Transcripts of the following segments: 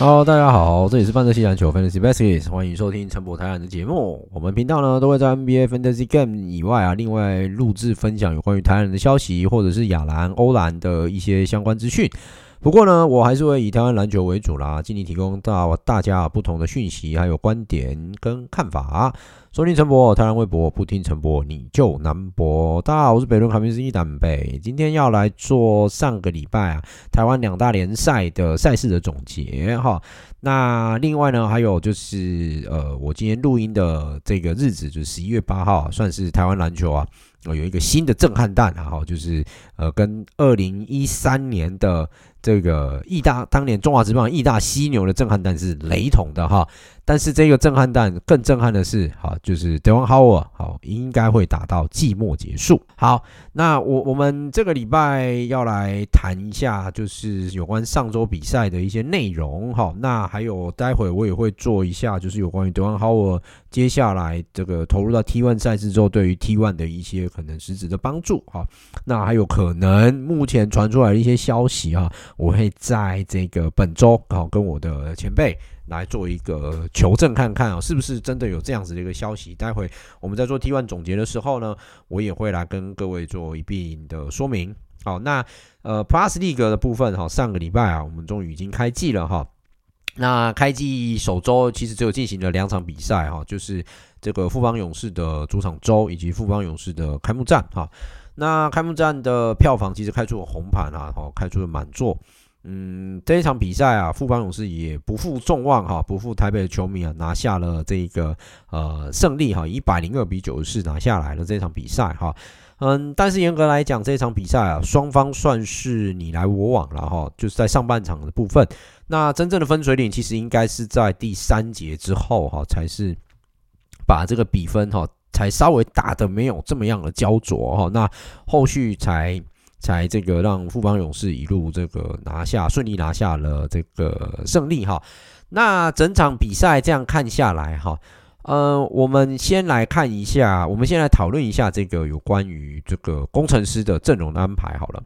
哈喽，大家好，这里是范特西篮球 Fantasy Baskets，欢迎收听陈博台篮的节目。我们频道呢都会在 NBA Fantasy Game 以外啊，另外录制分享有关于台湾人的消息，或者是亚篮、欧篮的一些相关资讯。不过呢，我还是会以台湾篮球为主啦，尽力提供到大家不同的讯息，还有观点跟看法。收听陈博，台湾微博，不听陈博你就难博。大家好，我是北仑卡宾斯基胆北，今天要来做上个礼拜啊台湾两大联赛的赛事的总结哈。那另外呢，还有就是呃，我今天录音的这个日子就是十一月八号，算是台湾篮球啊。有一个新的震撼弹啊，哈，就是呃，跟二零一三年的这个义大当年中华职棒义大犀牛的震撼弹是雷同的哈。但是这个震撼弹更震撼的是，哈，就是 Dwight Howard 好，应该会打到季末结束。好，那我我们这个礼拜要来谈一下，就是有关上周比赛的一些内容。哈，那还有待会我也会做一下，就是有关于 Dwight Howard 接下来这个投入到 T1 赛事之后，对于 T1 的一些可能实质的帮助。哈，那还有可能目前传出来的一些消息哈，我会在这个本周好跟我的前辈。来做一个求证，看看啊，是不是真的有这样子的一个消息？待会我们在做 T one 总结的时候呢，我也会来跟各位做一并的说明。好，那呃 Plus League 的部分哈，上个礼拜啊，我们终于已经开季了哈。那开季首周其实只有进行了两场比赛哈，就是这个富邦勇士的主场周以及富邦勇士的开幕战哈。那开幕战的票房其实开出了红盘啊，哈，开出了满座。嗯，这一场比赛啊，富邦勇士也不负众望哈，不负台北的球迷啊，拿下了这个呃胜利哈，一百零二比九十四拿下来了这场比赛哈。嗯，但是严格来讲，这场比赛啊，双方算是你来我往了哈，就是在上半场的部分。那真正的分水岭其实应该是在第三节之后哈，才是把这个比分哈，才稍微打得没有这么样的焦灼哈。那后续才。才这个让富邦勇士一路这个拿下，顺利拿下了这个胜利哈。那整场比赛这样看下来哈，呃，我们先来看一下，我们先来讨论一下这个有关于这个工程师的阵容的安排好了。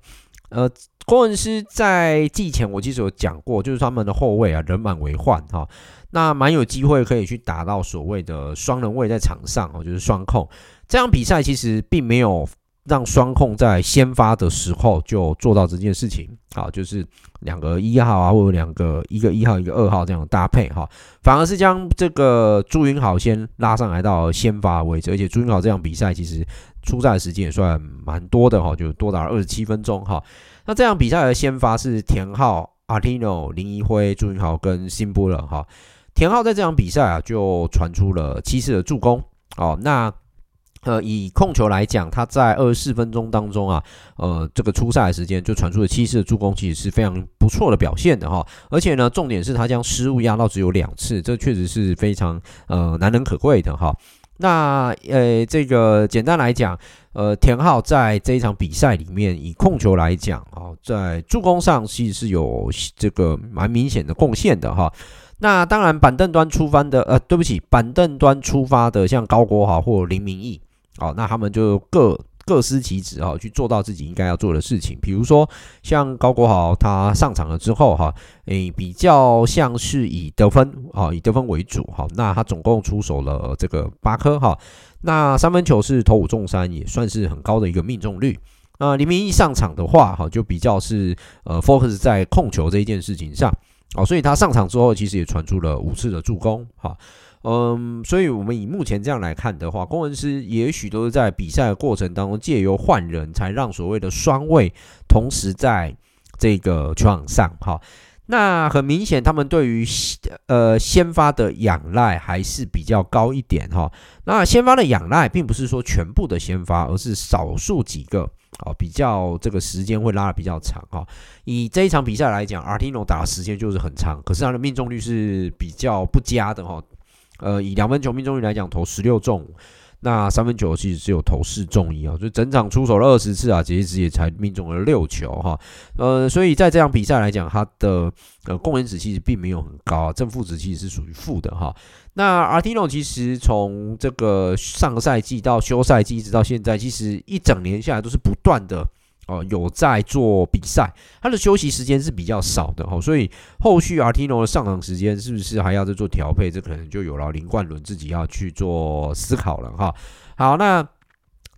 呃，工程师在季前我其实有讲过，就是他们的后卫啊人满为患哈，那蛮有机会可以去打到所谓的双人位在场上哦，就是双控。这场比赛其实并没有。让双控在先发的时候就做到这件事情，好，就是两个一号啊，或者两个一个一号一个二号这样的搭配哈，反而是将这个朱云豪先拉上来到先发位置，而且朱云豪这场比赛其实出赛时间也算蛮多的哈，就多达二十七分钟哈。那这场比赛的先发是田浩、阿提诺、林一辉、朱云豪跟辛波了哈。田浩在这场比赛啊就传出了七次的助攻，哦，那。呃，以控球来讲，他在二十四分钟当中啊，呃，这个出赛的时间就传出了七次的助攻，其实是非常不错的表现的哈。而且呢，重点是他将失误压到只有两次，这确实是非常呃难能可贵的哈。那呃，这个简单来讲，呃，田浩在这一场比赛里面，以控球来讲啊，在助攻上其实是有这个蛮明显的贡献的哈。那当然，板凳端出发的，呃，对不起，板凳端出发的，像高国豪或林明义。好，那他们就各各司其职啊，去做到自己应该要做的事情。比如说，像高国豪他上场了之后哈，诶，比较像是以得分啊，以得分为主哈。那他总共出手了这个八颗哈，那三分球是投五中三，也算是很高的一个命中率。那林明义上场的话哈，就比较是呃 focus 在控球这一件事情上，哦，所以他上场之后其实也传出了五次的助攻哈。嗯，所以我们以目前这样来看的话，工程师也许都是在比赛的过程当中借由换人才让所谓的双位同时在这个球场上哈。那很明显，他们对于呃先发的仰赖还是比较高一点哈。那先发的仰赖并不是说全部的先发，而是少数几个啊，比较这个时间会拉得比较长哈。以这一场比赛来讲，Artino 打的时间就是很长，可是他的命中率是比较不佳的哈。呃，以两分球命中率来讲，投十六中。那三分球其实只有投四中一啊，就整场出手了二十次啊，其实也才命中了六球哈。呃，所以在这场比赛来讲，他的呃贡献值其实并没有很高啊，正负值其实是属于负的哈。那 Artino 其实从这个上赛季到休赛季一直到现在，其实一整年下来都是不断的。哦，有在做比赛，他的休息时间是比较少的哈，所以后续 Artino 的上场时间是不是还要再做调配？这可能就有劳林冠伦自己要去做思考了哈。好，那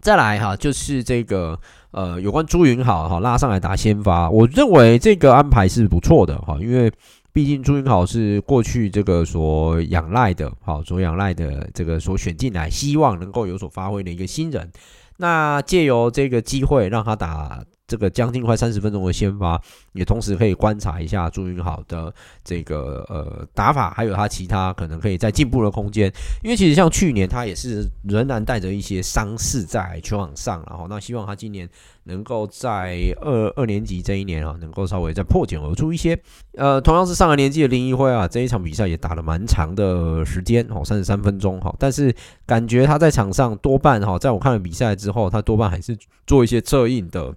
再来哈，就是这个呃，有关朱云豪哈拉上来打先发，我认为这个安排是不错的哈，因为毕竟朱云豪是过去这个所仰赖的，好所仰赖的这个所选进来，希望能够有所发挥的一个新人。那借由这个机会，让他打这个将近快三十分钟的先发，也同时可以观察一下朱云豪的这个呃打法，还有他其他可能可以再进步的空间。因为其实像去年他也是仍然带着一些伤势在球场上，然后那希望他今年能够在二二年级这一年啊，能够稍微再破茧而出一些。呃，同样是上了年纪的林一辉啊，这一场比赛也打了蛮长的时间，哦，三十三分钟哈，但是感觉他在场上多半哈，在我看了比赛之后，他多半还是做一些策应的。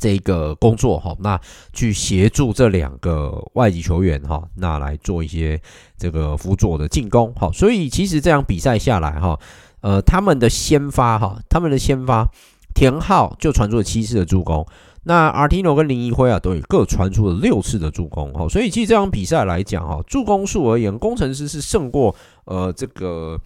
这个工作哈，那去协助这两个外籍球员哈，那来做一些这个辅佐的进攻哈，所以其实这场比赛下来哈，呃，他们的先发哈，他们的先发田浩就传出了七次的助攻，那 Artino 跟林一辉啊，都有各传出了六次的助攻哈，所以其实这场比赛来讲哈，助攻数而言，工程师是胜过呃这个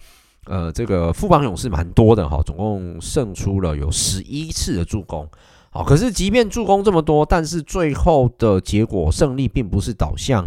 呃这个富邦勇士蛮多的哈，总共胜出了有十一次的助攻。好，可是即便助攻这么多，但是最后的结果胜利并不是导向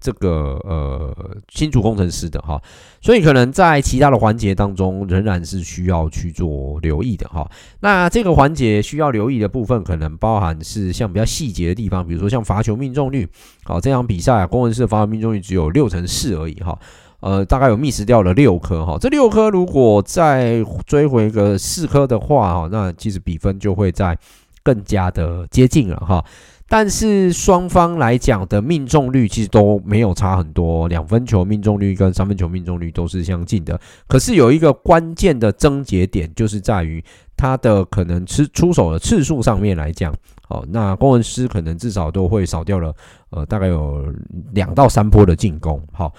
这个呃新竹工程师的哈，所以可能在其他的环节当中仍然是需要去做留意的哈。那这个环节需要留意的部分，可能包含是像比较细节的地方，比如说像罚球命中率。好，这场比赛啊，攻城狮的罚球命中率只有六成四而已哈，呃，大概有 miss 掉了六颗哈。这六颗如果再追回个四颗的话哈，那其实比分就会在。更加的接近了哈，但是双方来讲的命中率其实都没有差很多，两分球命中率跟三分球命中率都是相近的。可是有一个关键的症结点，就是在于他的可能出出手的次数上面来讲，哦，那攻城狮可能至少都会少掉了，呃，大概有两到三波的进攻。好，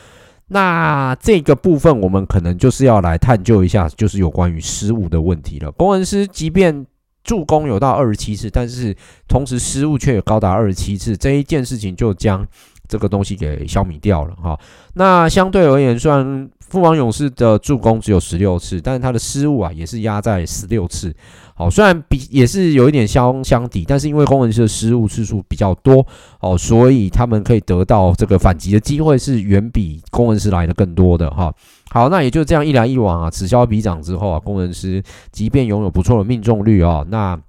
那这个部分我们可能就是要来探究一下，就是有关于失误的问题了。攻城狮即便助攻有到二十七次，但是同时失误却有高达二十七次，这一件事情就将这个东西给消弭掉了哈。那相对而言，虽然富邦勇士的助攻只有十六次，但是他的失误啊也是压在十六次。好，虽然比也是有一点相相抵，但是因为攻城狮的失误次数比较多哦，所以他们可以得到这个反击的机会是远比攻城狮来的更多的哈。好，那也就这样一来一往啊，此消彼长之后啊，攻城狮即便拥有不错的命中率啊，那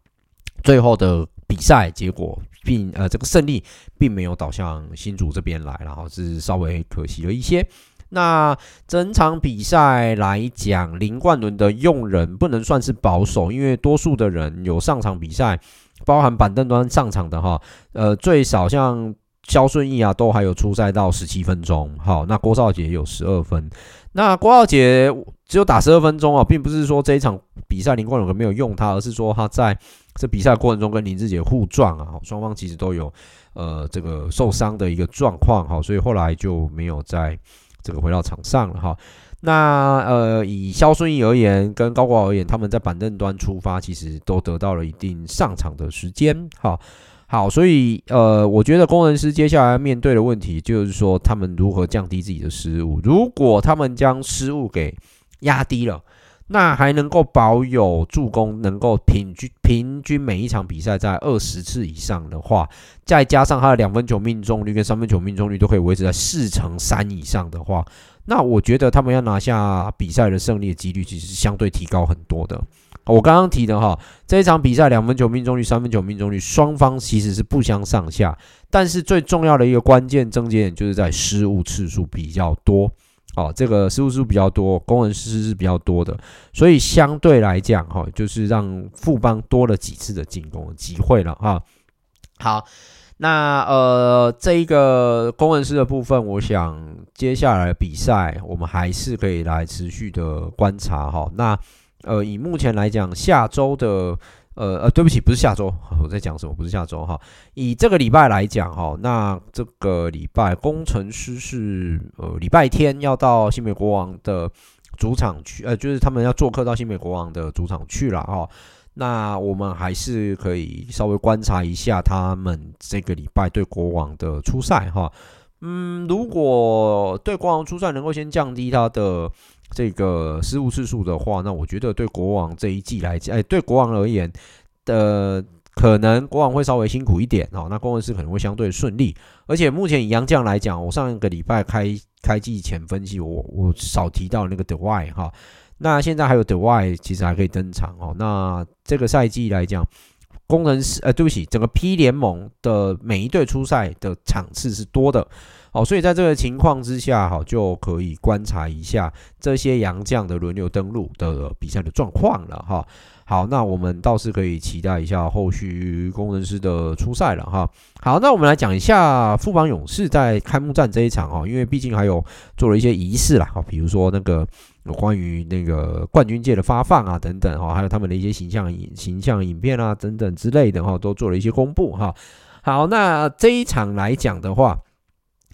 最后的比赛结果并呃这个胜利并没有导向新竹这边来，然后是稍微可惜了一些。那整场比赛来讲，林冠伦的用人不能算是保守，因为多数的人有上场比赛，包含板凳端上场的哈，呃，最少像肖顺义啊，都还有出赛到十七分钟。好，那郭少杰有十二分，那郭少杰只有打十二分钟啊，并不是说这一场比赛林冠伦没有用他，而是说他在这比赛过程中跟林志杰互撞啊，双方其实都有呃这个受伤的一个状况哈，所以后来就没有在。这个回到场上了哈，那呃以肖顺义而言，跟高国而言，他们在板凳端出发，其实都得到了一定上场的时间。好，好，所以呃，我觉得工程师接下来要面对的问题，就是说他们如何降低自己的失误。如果他们将失误给压低了，那还能够保有助攻，能够平均平均每一场比赛在二十次以上的话，再加上他的两分球命中率跟三分球命中率都可以维持在四成三以上的话，那我觉得他们要拿下比赛的胜利的几率其实是相对提高很多的。我刚刚提的哈，这一场比赛两分球命中率、三分球命中率双方其实是不相上下，但是最重要的一个关键症结点就是在失误次数比较多。哦，这个失误数比较多，工人师是比较多的，所以相对来讲，哈，就是让富邦多了几次的进攻机会了，哈。好，那呃，这一个工人师的部分，我想接下来比赛我们还是可以来持续的观察，哈。那呃，以目前来讲，下周的。呃呃，对不起，不是下周，我在讲什么？不是下周哈。以这个礼拜来讲哈，那这个礼拜工程师是呃礼拜天要到新美国王的主场去，呃，就是他们要做客到新美国王的主场去了哈。那我们还是可以稍微观察一下他们这个礼拜对国王的初赛哈。嗯，如果对国王初赛能够先降低他的。这个失误次数的话，那我觉得对国王这一季来讲，哎，对国王而言的可能国王会稍微辛苦一点哦。那工程师可能会相对顺利，而且目前以杨将来讲，我上一个礼拜开开季前分析，我我少提到那个德怀哈。那现在还有德怀，其实还可以登场哦。那这个赛季来讲，工程师呃，对不起，整个 P 联盟的每一队出赛的场次是多的。好，所以在这个情况之下，哈，就可以观察一下这些洋将的轮流登陆的比赛的状况了，哈。好，那我们倒是可以期待一下后续工程师的出赛了，哈。好，那我们来讲一下富邦勇士在开幕战这一场，哈，因为毕竟还有做了一些仪式啦，哈，比如说那个关于那个冠军戒的发放啊，等等，哈，还有他们的一些形象影形象影片啊，等等之类的，哈，都做了一些公布，哈。好，那这一场来讲的话。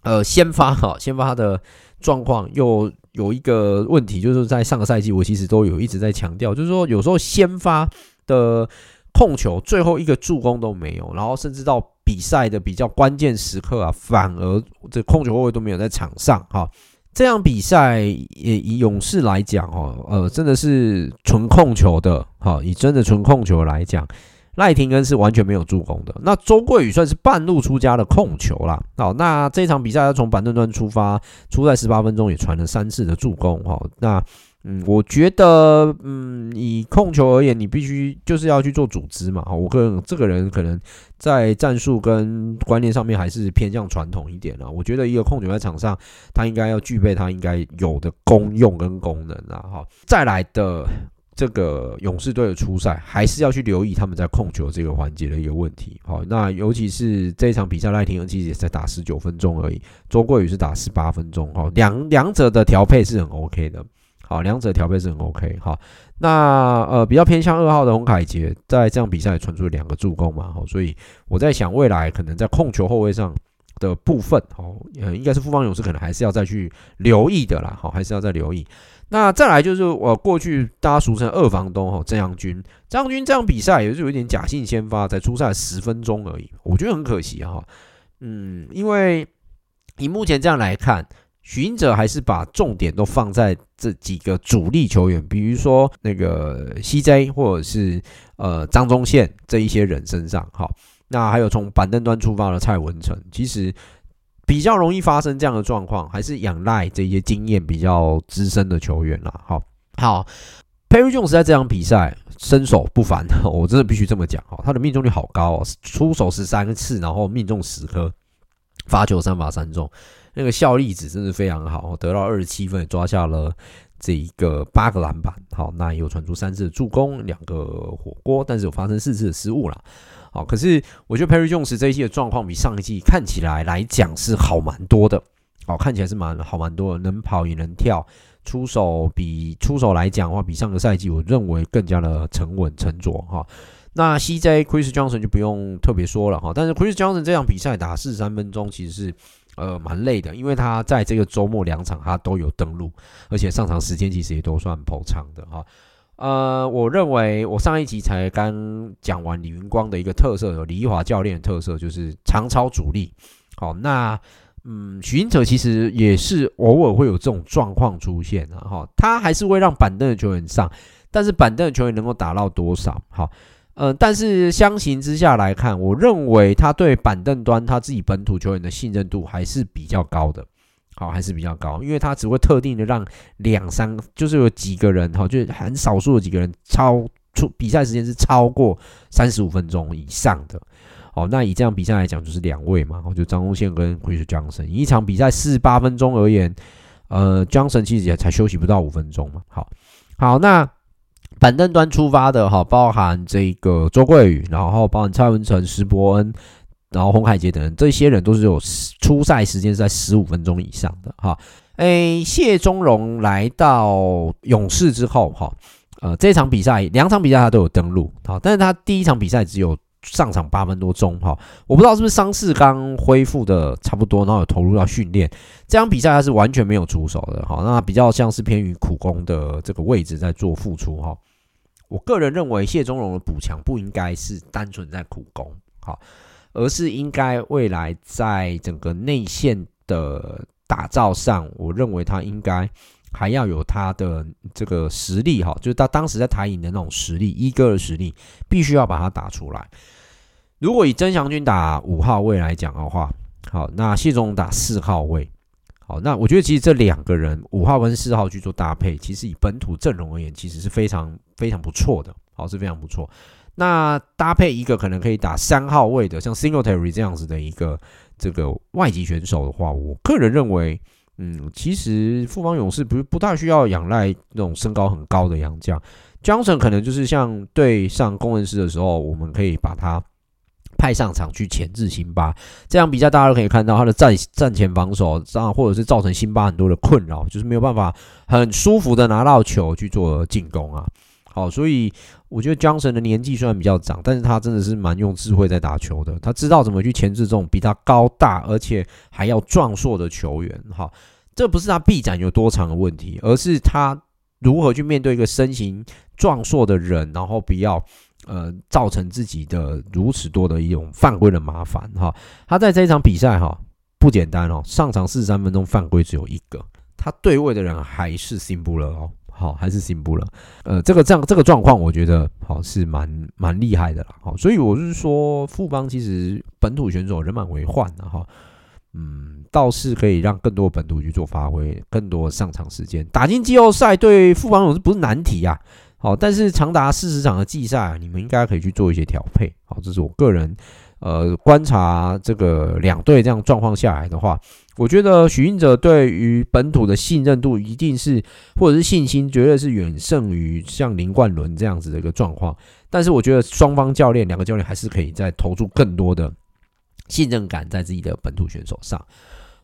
呃，先发哈，先发的状况又有一个问题，就是在上个赛季我其实都有一直在强调，就是说有时候先发的控球最后一个助攻都没有，然后甚至到比赛的比较关键时刻啊，反而这控球后卫都没有在场上哈。这样比赛也以勇士来讲哦，呃，真的是纯控球的哈，以真的纯控球来讲。赖廷恩是完全没有助攻的，那周桂宇算是半路出家的控球啦。好，那这场比赛他从板凳端出发，出赛十八分钟也传了三次的助攻。哈，那嗯，我觉得嗯，以控球而言，你必须就是要去做组织嘛。我个人这个人可能在战术跟观念上面还是偏向传统一点啦。我觉得一个控球在场上，他应该要具备他应该有的功用跟功能啊。哈，再来的。这个勇士队的初赛还是要去留意他们在控球这个环节的一个问题。好，那尤其是这一场比赛，赖廷恩其实也才打十九分钟而已，周桂宇是打十八分钟。哈，两两者的调配是很 OK 的。好，两者调配是很 OK。好，那呃比较偏向二号的洪凯杰，在这场比赛传出了两个助攻嘛。好，所以我在想未来可能在控球后卫上的部分，哦，呃，应该是富邦勇士可能还是要再去留意的啦。好，还是要再留意。那再来就是我过去大家俗称二房东哈，郑阳军，郑阳军这场比赛也是有一点假性先发，才出赛十分钟而已，我觉得很可惜哈。嗯，因为以目前这样来看，许英哲还是把重点都放在这几个主力球员，比如说那个 CJ 或者是呃张宗宪这一些人身上哈。那还有从板凳端出发的蔡文成，其实。比较容易发生这样的状况，还是仰赖这些经验比较资深的球员啦。好，好，Perry Jones 在这场比赛身手不凡，我真的必须这么讲哈，他的命中率好高哦，出手十三次，然后命中十颗，罚球三罚三中，那个效力值真的非常好，得到二十七分，抓下了这一个八个篮板。好，那也有传出三次助攻，两个火锅，但是有发生四次的失误啦。好，可是我觉得 Perry Jones 这一季的状况比上一季看起来来讲是好蛮多的。哦，看起来是蛮好蛮多的，能跑也能跳，出手比出手来讲的话，比上个赛季我认为更加的沉稳沉着哈。那 CJ Chris Johnson 就不用特别说了哈，但是 Chris Johnson 这场比赛打四十三分钟其实是呃蛮累的，因为他在这个周末两场他都有登录，而且上场时间其实也都算颇长的哈。呃，我认为我上一集才刚讲完李云光的一个特色，有李华教练的特色就是长超主力。好，那嗯，许英哲其实也是偶尔会有这种状况出现的哈，他还是会让板凳的球员上，但是板凳的球员能够打到多少？好，呃，但是相形之下来看，我认为他对板凳端他自己本土球员的信任度还是比较高的，好，还是比较高，因为他只会特定的让两三，就是有几个人哈，就是很少数的几个人超出比赛时间是超过三十五分钟以上的。哦，那以这样比赛来讲，就是两位嘛，就张宗宪跟 Chris Johnson，一场比赛四十八分钟而言，呃，Johnson 其实也才休息不到五分钟嘛。好，好，那板凳端出发的哈，包含这个周桂宇，然后包含蔡文成、石伯恩，然后洪凯杰等人，这些人都是有出赛时间是在十五分钟以上的哈。诶，谢宗荣来到勇士之后哈，呃，这场比赛两场比赛他都有登录，好，但是他第一场比赛只有。上场八分多钟，哈，我不知道是不是伤势刚恢复的差不多，然后有投入到训练。这场比赛他是完全没有出手的，哈，那比较像是偏于苦攻的这个位置在做付出，哈。我个人认为谢宗荣的补强不应该是单纯在苦攻，哈，而是应该未来在整个内线的打造上，我认为他应该。还要有他的这个实力哈，就是他当时在台影的那种实力，一哥的实力，必须要把它打出来。如果以曾祥军打五号位来讲的话，好，那谢宗打四号位，好，那我觉得其实这两个人五号跟四号去做搭配，其实以本土阵容而言，其实是非常非常不错的，好，是非常不错。那搭配一个可能可以打三号位的，像 Singletary 这样子的一个这个外籍选手的话，我个人认为。嗯，其实富邦勇士不不太需要仰赖那种身高很高的洋将，Johnson 可能就是像对上工程师的时候，我们可以把他派上场去钳制辛巴。这样比赛大家都可以看到他的战战前防守，这样或者是造成辛巴很多的困扰，就是没有办法很舒服的拿到球去做进攻啊。好，所以我觉得 Johnson 的年纪虽然比较长，但是他真的是蛮用智慧在打球的。他知道怎么去钳制这种比他高大而且还要壮硕的球员。哈，这不是他臂展有多长的问题，而是他如何去面对一个身形壮硕的人，然后不要呃造成自己的如此多的一种犯规的麻烦。哈，他在这一场比赛哈不简单哦，上场四十三分钟犯规只有一个，他对位的人还是辛布勒哦。好，还是进步了。呃，这个这样这个状况，我觉得好是蛮蛮厉害的啦。好，所以我是说，富邦其实本土选手人满为患的哈。嗯，倒是可以让更多本土去做发挥，更多上场时间，打进季后赛对富邦勇士不是难题啊。好，但是长达四十场的季赛，你们应该可以去做一些调配。好，这是我个人呃观察这个两队这样状况下来的话。我觉得许运哲对于本土的信任度一定是，或者是信心，绝对是远胜于像林冠伦这样子的一个状况。但是我觉得双方教练，两个教练还是可以再投注更多的信任感在自己的本土选手上。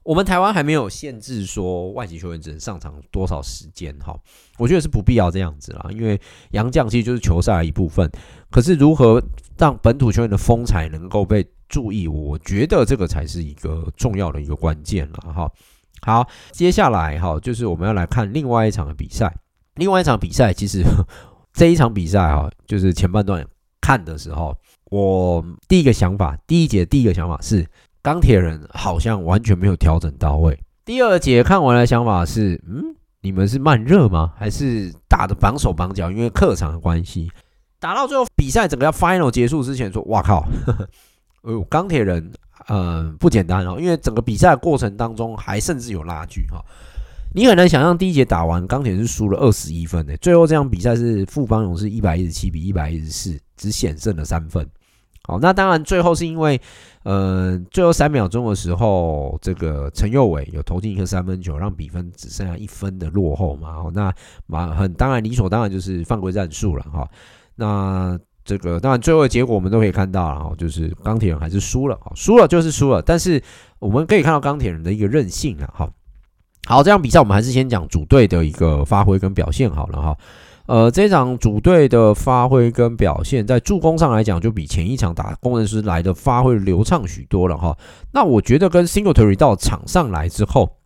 我们台湾还没有限制说外籍球员只能上场多少时间，哈，我觉得是不必要这样子啦，因为洋将其实就是球赛的一部分。可是如何让本土球员的风采能够被注意，我觉得这个才是一个重要的一个关键了哈。好，接下来哈，就是我们要来看另外一场的比赛。另外一场比赛，其实 这一场比赛哈，就是前半段看的时候，我第一个想法，第一节第一个想法是钢铁人好像完全没有调整到位。第二节看完的想法是，嗯，你们是慢热吗？还是打的绑手绑脚？因为客场的关系，打到最后比赛整个要 final 结束之前说，哇靠！呵呵哎呦，钢铁人，嗯，不简单哦，因为整个比赛过程当中还甚至有拉锯哈。你很难想象第一节打完，钢铁是输了二十一分的，最后这场比赛是富邦勇士一百一十七比一百一十四，只险胜了三分。好，那当然最后是因为，呃，最后三秒钟的时候，这个陈佑伟有投进一个三分球，让比分只剩下一分的落后嘛。哦那马很当然理所当然就是犯规战术了哈。那这个当然，最后的结果我们都可以看到了哈，就是钢铁人还是输了，输了就是输了。但是我们可以看到钢铁人的一个韧性啊，哈。好，这场比赛我们还是先讲主队的一个发挥跟表现好了哈。呃，这场主队的发挥跟表现，在助攻上来讲，就比前一场打工程师来的发挥流畅许多了哈。那我觉得跟 Singletary 到场上来之后，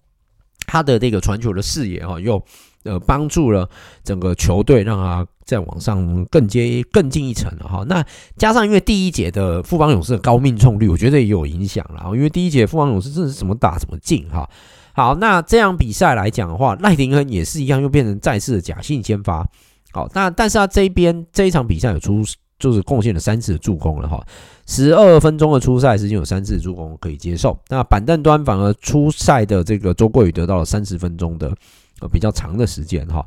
他的这个传球的视野哈，又呃，帮助了整个球队，让他再往上更接更进一层了哈。那加上因为第一节的富邦勇士的高命中率，我觉得也有影响了。因为第一节富邦勇士真的是怎么打怎么进哈。好，那这样比赛来讲的话，赖廷亨也是一样，又变成再次的假性先发。好，那但是他这一边这一场比赛有出，就是贡献了三次的助攻了哈。十二分钟的出赛时间有三次助攻可以接受。那板凳端反而出赛的这个周桂宇得到了三十分钟的呃。比较长的时间哈，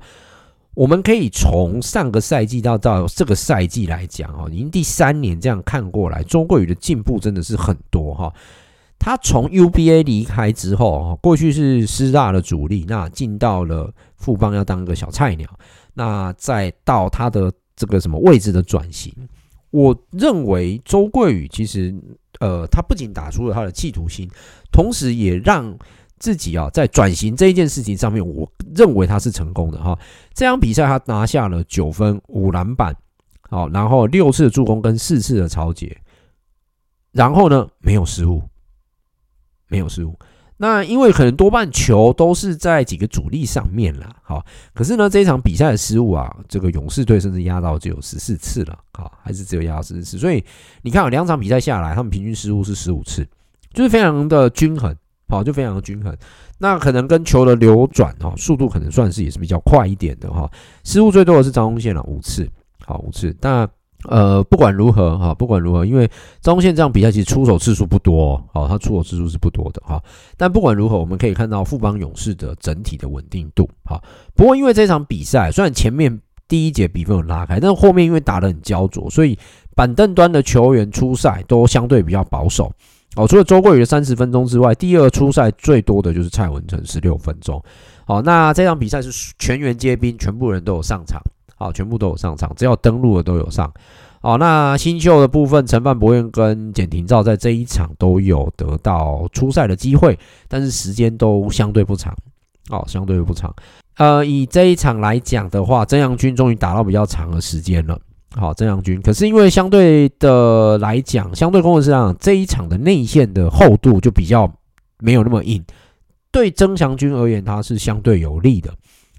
我们可以从上个赛季到到这个赛季来讲哈，已经第三年这样看过来，周桂宇的进步真的是很多哈。他从 UBA 离开之后哈，过去是师大的主力，那进到了富邦要当一个小菜鸟，那再到他的这个什么位置的转型，我认为周桂宇其实呃，他不仅打出了他的企图心，同时也让。自己啊，在转型这一件事情上面，我认为他是成功的哈。这场比赛他拿下了九分、五篮板，好，然后六次的助攻跟四次的抄截，然后呢，没有失误，没有失误。那因为可能多半球都是在几个主力上面了，好，可是呢，这一场比赛的失误啊，这个勇士队甚至压到只有十四次了，好，还是只有压到十四次。所以你看，两场比赛下来，他们平均失误是十五次，就是非常的均衡。好，就非常的均衡。那可能跟球的流转哈，速度可能算是也是比较快一点的哈。失误最多的是张宗宪了，五次，好五次。那呃，不管如何哈，不管如何，因为张宗宪这样比赛其实出手次数不多，好，他出手次数是不多的哈。但不管如何，我们可以看到富邦勇士的整体的稳定度。好，不过因为这场比赛虽然前面第一节比分有拉开，但是后面因为打得很焦灼，所以板凳端的球员出赛都相对比较保守。哦，除了周桂宇的三十分钟之外，第二出赛最多的就是蔡文成十六分钟。好，那这场比赛是全员皆兵，全部人都有上场。好，全部都有上场，只要登录的都有上。好，那新秀的部分，陈范博彦跟简廷照在这一场都有得到出赛的机会，但是时间都相对不长。哦，相对不长。呃，以这一场来讲的话，曾阳军终于打到比较长的时间了。好，曾阳军，可是因为相对的来讲，相对公司上这一场的内线的厚度就比较没有那么硬，对曾祥军而言，他是相对有利的。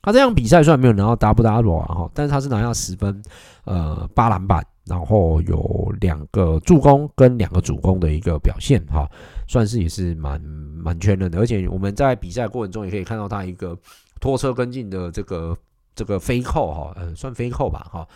他这场比赛虽然没有拿到 double double 啊，哈，但是他是拿下十分，呃，八篮板，然后有两个助攻跟两个主攻的一个表现，哈，算是也是蛮蛮全能的。而且我们在比赛过程中也可以看到他一个拖车跟进的这个这个飞扣，哈，嗯，算飞扣吧，哈。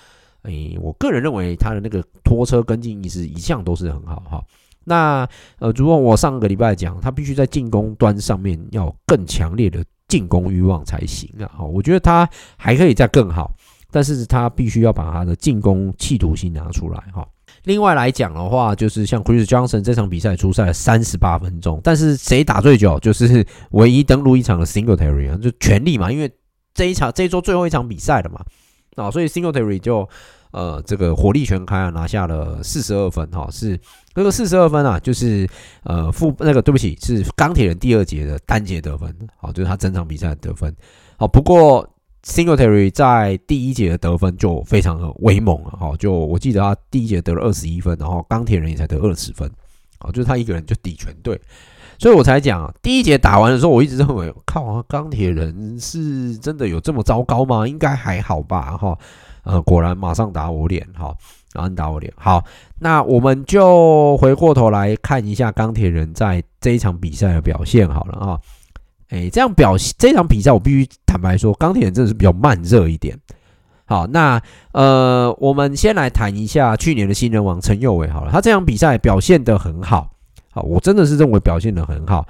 哎，我个人认为他的那个拖车跟进意识一向都是很好哈。那呃，如果我上个礼拜讲，他必须在进攻端上面要更强烈的进攻欲望才行啊。哈，我觉得他还可以再更好，但是他必须要把他的进攻企图心拿出来哈。另外来讲的话，就是像 Chris Johnson 这场比赛出赛了三十八分钟，但是谁打最久？就是唯一登陆一场的 Singletary 啊，就全力嘛，因为这一场这一周最后一场比赛了嘛。啊，所以 Singletary 就呃这个火力全开啊，拿下了四十二分哈，是那个四十二分啊，就是呃负那个对不起，是钢铁人第二节的单节得分，好，就是他整场比赛的得分。好，不过 Singletary 在第一节的得分就非常的威猛了，哈，就我记得他第一节得了二十一分，然后钢铁人也才得二十分，好，就是他一个人就抵全队。所以我才讲，第一节打完的时候，我一直认为，靠，钢铁人是真的有这么糟糕吗？应该还好吧，哈，呃，果然马上打我脸，哈，马上打我脸。好，那我们就回过头来看一下钢铁人在这一场比赛的表现好了啊，哎，这样表现这场比赛，我必须坦白说，钢铁人真的是比较慢热一点。好，那呃，我们先来谈一下去年的新人王陈佑伟好了，他这场比赛表现得很好。好，我真的是认为表现得很好。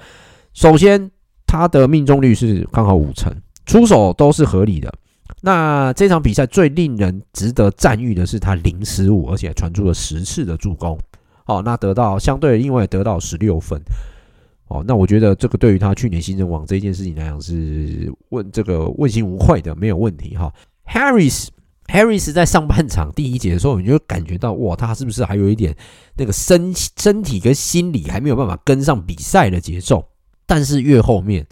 首先，他的命中率是刚好五成，出手都是合理的。那这场比赛最令人值得赞誉的是他零失误，而且传出了十次的助攻。好，那得到相对因为得到十六分。哦，那我觉得这个对于他去年新人王这件事情来讲是问这个问心无愧的，没有问题哈。Harris。Harris 在上半场第一节的时候，你就感觉到哇，他是不是还有一点那个身身体跟心理还没有办法跟上比赛的节奏？但是越后面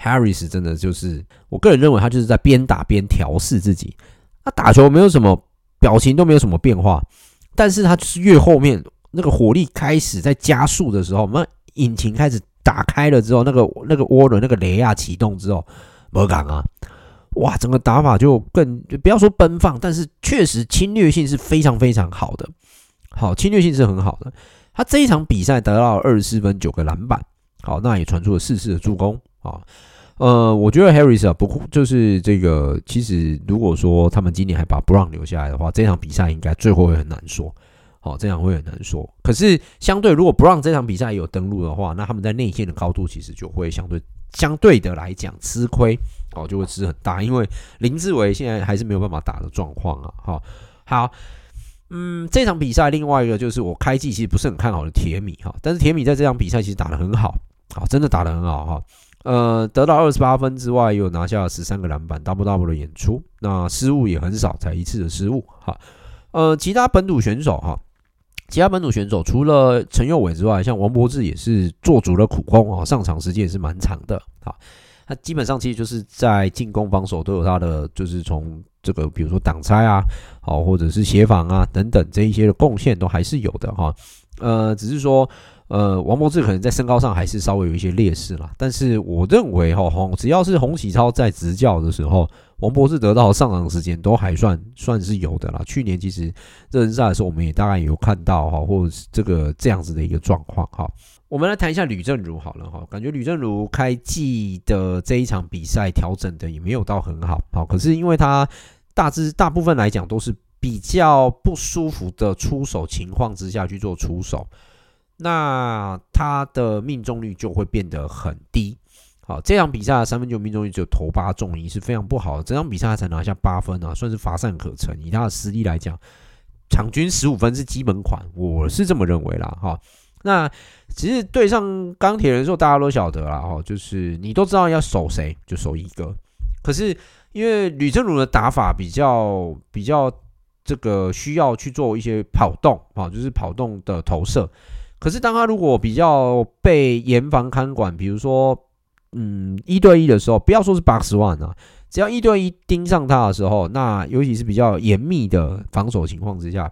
，Harris 真的就是，我个人认为他就是在边打边调试自己。他打球没有什么表情，都没有什么变化，但是他就是越后面那个火力开始在加速的时候，我们引擎开始打开了之后，那个那个涡轮那个雷亚启动之后，没讲啊。哇，整个打法就更不要说奔放，但是确实侵略性是非常非常好的。好，侵略性是很好的。他这一场比赛得到二十四分、九个篮板，好，那也传出了四次的助攻。啊，呃，我觉得 Harris 啊，不就是这个，其实如果说他们今年还把 Brown 留下来的话，这场比赛应该最后会很难说。好，这场会很难说。可是相对，如果 Brown 这场比赛有登陆的话，那他们在内线的高度其实就会相对相对的来讲吃亏，哦，就会吃很大。因为林志伟现在还是没有办法打的状况啊。好，好。嗯，这场比赛另外一个就是我开季其实不是很看好的铁米哈，但是铁米在这场比赛其实打得很好，好，真的打得很好哈。呃，得到二十八分之外，又拿下了十三个篮板，double double 的演出，那失误也很少，才一次的失误哈。呃，其他本土选手哈，其他本土选手除了陈佑伟之外，像王柏智也是做足了苦功啊，上场时间也是蛮长的啊。他基本上其实就是在进攻、防守都有他的，就是从这个比如说挡拆啊，好或者是协防啊等等这一些的贡献都还是有的哈。呃，只是说呃王柏智可能在身高上还是稍微有一些劣势啦。但是我认为哈，只要是洪启超在执教的时候，王柏智得到上场时间都还算算是有的啦。去年其实热身赛的时候，我们也大概有看到哈，或者是这个这样子的一个状况哈。我们来谈一下吕政儒好了哈，感觉吕政儒开季的这一场比赛调整的也没有到很好，好，可是因为他大致大部分来讲都是比较不舒服的出手情况之下去做出手，那他的命中率就会变得很低，好，这场比赛的三分球命中率只有投八中一是非常不好的，这场比赛他才拿下八分啊，算是乏善可陈，以他的实力来讲，场均十五分是基本款，我是这么认为啦哈。那其实对上钢铁人的时候，大家都晓得啦，哈，就是你都知道要守谁就守一个。可是因为吕正儒的打法比较比较这个需要去做一些跑动啊，就是跑动的投射。可是当他如果比较被严防看管，比如说嗯一对一的时候，不要说是八十万啊，只要一对一盯上他的时候，那尤其是比较严密的防守情况之下，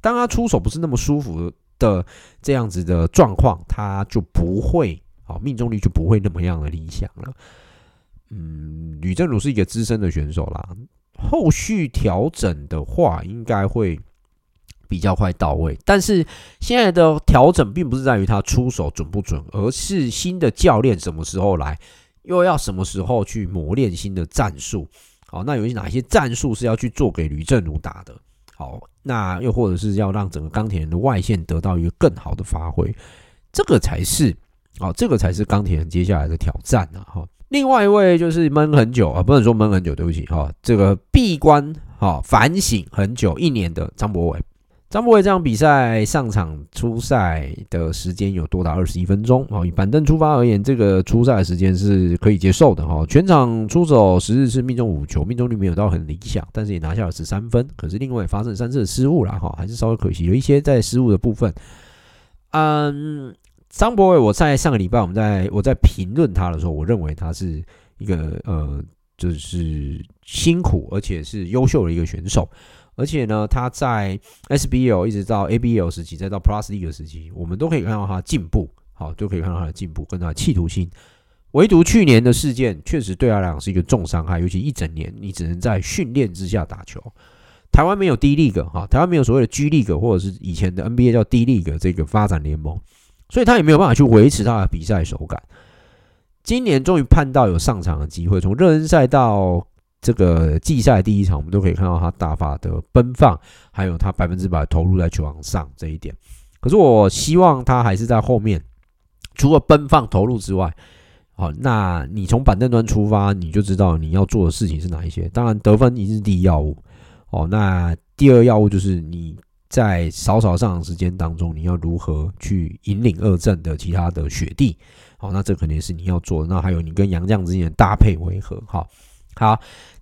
当他出手不是那么舒服的。这样子的状况，他就不会好，命中率就不会那么样的理想了。嗯，吕政儒是一个资深的选手啦，后续调整的话，应该会比较快到位。但是现在的调整并不是在于他出手准不准，而是新的教练什么时候来，又要什么时候去磨练新的战术。好，那有哪些战术是要去做给吕政儒打的？好，那又或者是要让整个钢铁人的外线得到一个更好的发挥，这个才是，好，这个才是钢铁人接下来的挑战啊！哈，另外一位就是闷很久啊，不能说闷很久，对不起哈，这个闭关哈反省很久一年的张博伟。张博伟这场比赛上场出赛的时间有多达二十一分钟哦。以板凳出发而言，这个出赛的时间是可以接受的哈。全场出手十次是命中五球，命中率没有到很理想，但是也拿下了十三分。可是另外发生三次的失误啦哈，还是稍微可惜，有一些在失误的部分。嗯，张博伟，我在上个礼拜我们在我在评论他的时候，我认为他是一个呃，就是辛苦而且是优秀的一个选手。而且呢，他在 SBL 一直到 ABL 时期，再到 Plus League 时期，我们都可以看到他进步，好，都可以看到他的进步跟他的企图心。唯独去年的事件，确实对他来讲是一个重伤害，尤其一整年你只能在训练之下打球。台湾没有 D League 哈，台湾没有所谓的 G League 或者是以前的 NBA 叫 D League 这个发展联盟，所以他也没有办法去维持他的比赛手感。今年终于盼到有上场的机会，从热身赛到这个季赛第一场，我们都可以看到他大发的奔放，还有他百分之百投入在球场上这一点。可是我希望他还是在后面，除了奔放投入之外，好，那你从板凳端出发，你就知道你要做的事情是哪一些。当然，得分一定是第一要务。哦，那第二要务就是你在少少上场时间当中，你要如何去引领二阵的其他的学弟。好，那这肯定是你要做的。那还有你跟洋将之间的搭配为何？好，好。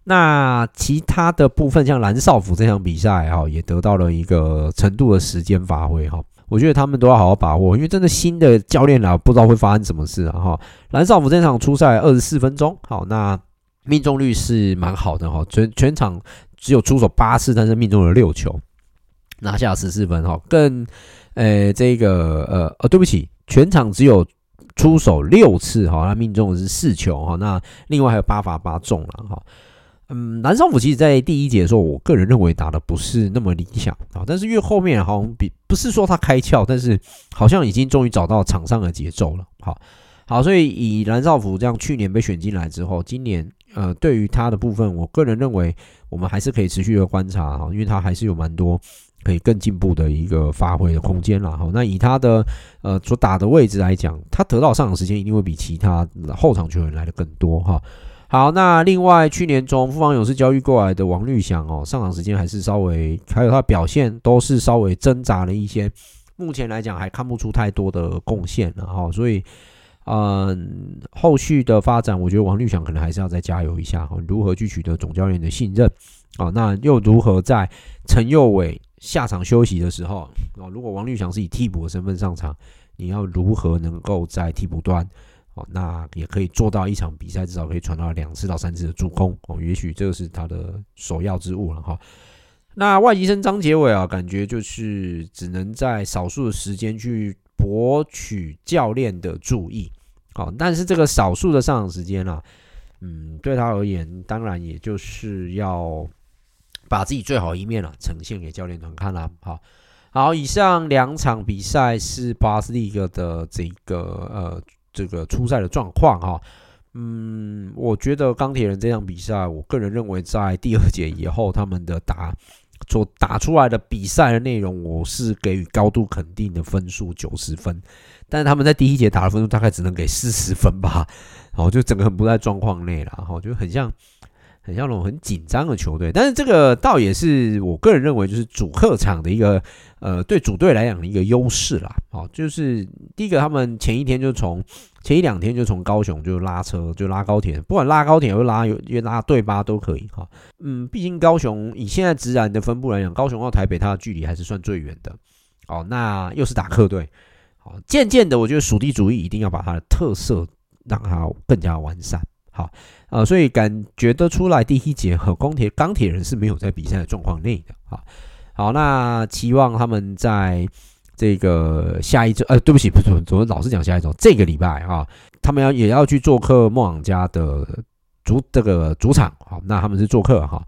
那其他的部分，像蓝少辅这场比赛哈，也得到了一个程度的时间发挥哈。我觉得他们都要好好把握，因为真的新的教练啊，不知道会发生什么事啊哈。蓝少辅这场出赛二十四分钟，好，那命中率是蛮好的哈，全全场只有出手八次，但是命中了六球，拿下十四分哈。更呃这个呃呃，对不起，全场只有出手六次哈，他命中的是四球哈。那另外还有八罚八中了哈。嗯，蓝少辅其实在第一节的时候，我个人认为打得不是那么理想啊，但是越后面好像比不是说他开窍，但是好像已经终于找到场上的节奏了。好，好，所以以蓝少辅这样去年被选进来之后，今年呃，对于他的部分，我个人认为我们还是可以持续的观察哈，因为他还是有蛮多可以更进步的一个发挥的空间了。好，那以他的呃所打的位置来讲，他得到上场时间一定会比其他后场球员来的更多哈。好，那另外去年从富邦勇士交易过来的王律祥哦，上场时间还是稍微，还有他表现都是稍微挣扎了一些。目前来讲还看不出太多的贡献了哈，所以嗯，后续的发展，我觉得王律祥可能还是要再加油一下哈，如何去取得总教练的信任啊？那又如何在陈佑伟下场休息的时候啊，如果王律翔是以替补的身份上场，你要如何能够在替补端？哦，那也可以做到一场比赛至少可以传到两次到三次的助攻哦，也许这个是他的首要之务了哈。那外籍生张杰伟啊，感觉就是只能在少数的时间去博取教练的注意，好，但是这个少数的上场时间啊，嗯，对他而言，当然也就是要把自己最好一面啊呈现给教练团看啦。好，好，以上两场比赛是 Plus League 的这个呃。这个出赛的状况哈，嗯，我觉得钢铁人这场比赛，我个人认为在第二节以后，他们的打所打出来的比赛的内容，我是给予高度肯定的分数九十分，但是他们在第一节打的分数大概只能给四十分吧，然后就整个很不在状况内了，哈，就很像。很像那种很紧张的球队，但是这个倒也是我个人认为，就是主客场的一个呃，对主队来讲的一个优势啦。哦，就是第一个，他们前一天就从前一两天就从高雄就拉车就拉高铁，不管拉高铁又拉又拉对巴都可以哈。嗯，毕竟高雄以现在职篮的分布来讲，高雄到台北它的距离还是算最远的。哦，那又是打客队，好，渐渐的，我觉得属地主义一定要把它的特色让它更加完善。好。啊，所以感觉得出来，第一节和钢铁钢铁人是没有在比赛的状况内的。啊，好，那期望他们在这个下一周，呃，对不起，不是，怎么老是讲下一周？这个礼拜啊，他们要也要去做客梦想家的主这个主场。好，那他们是做客哈，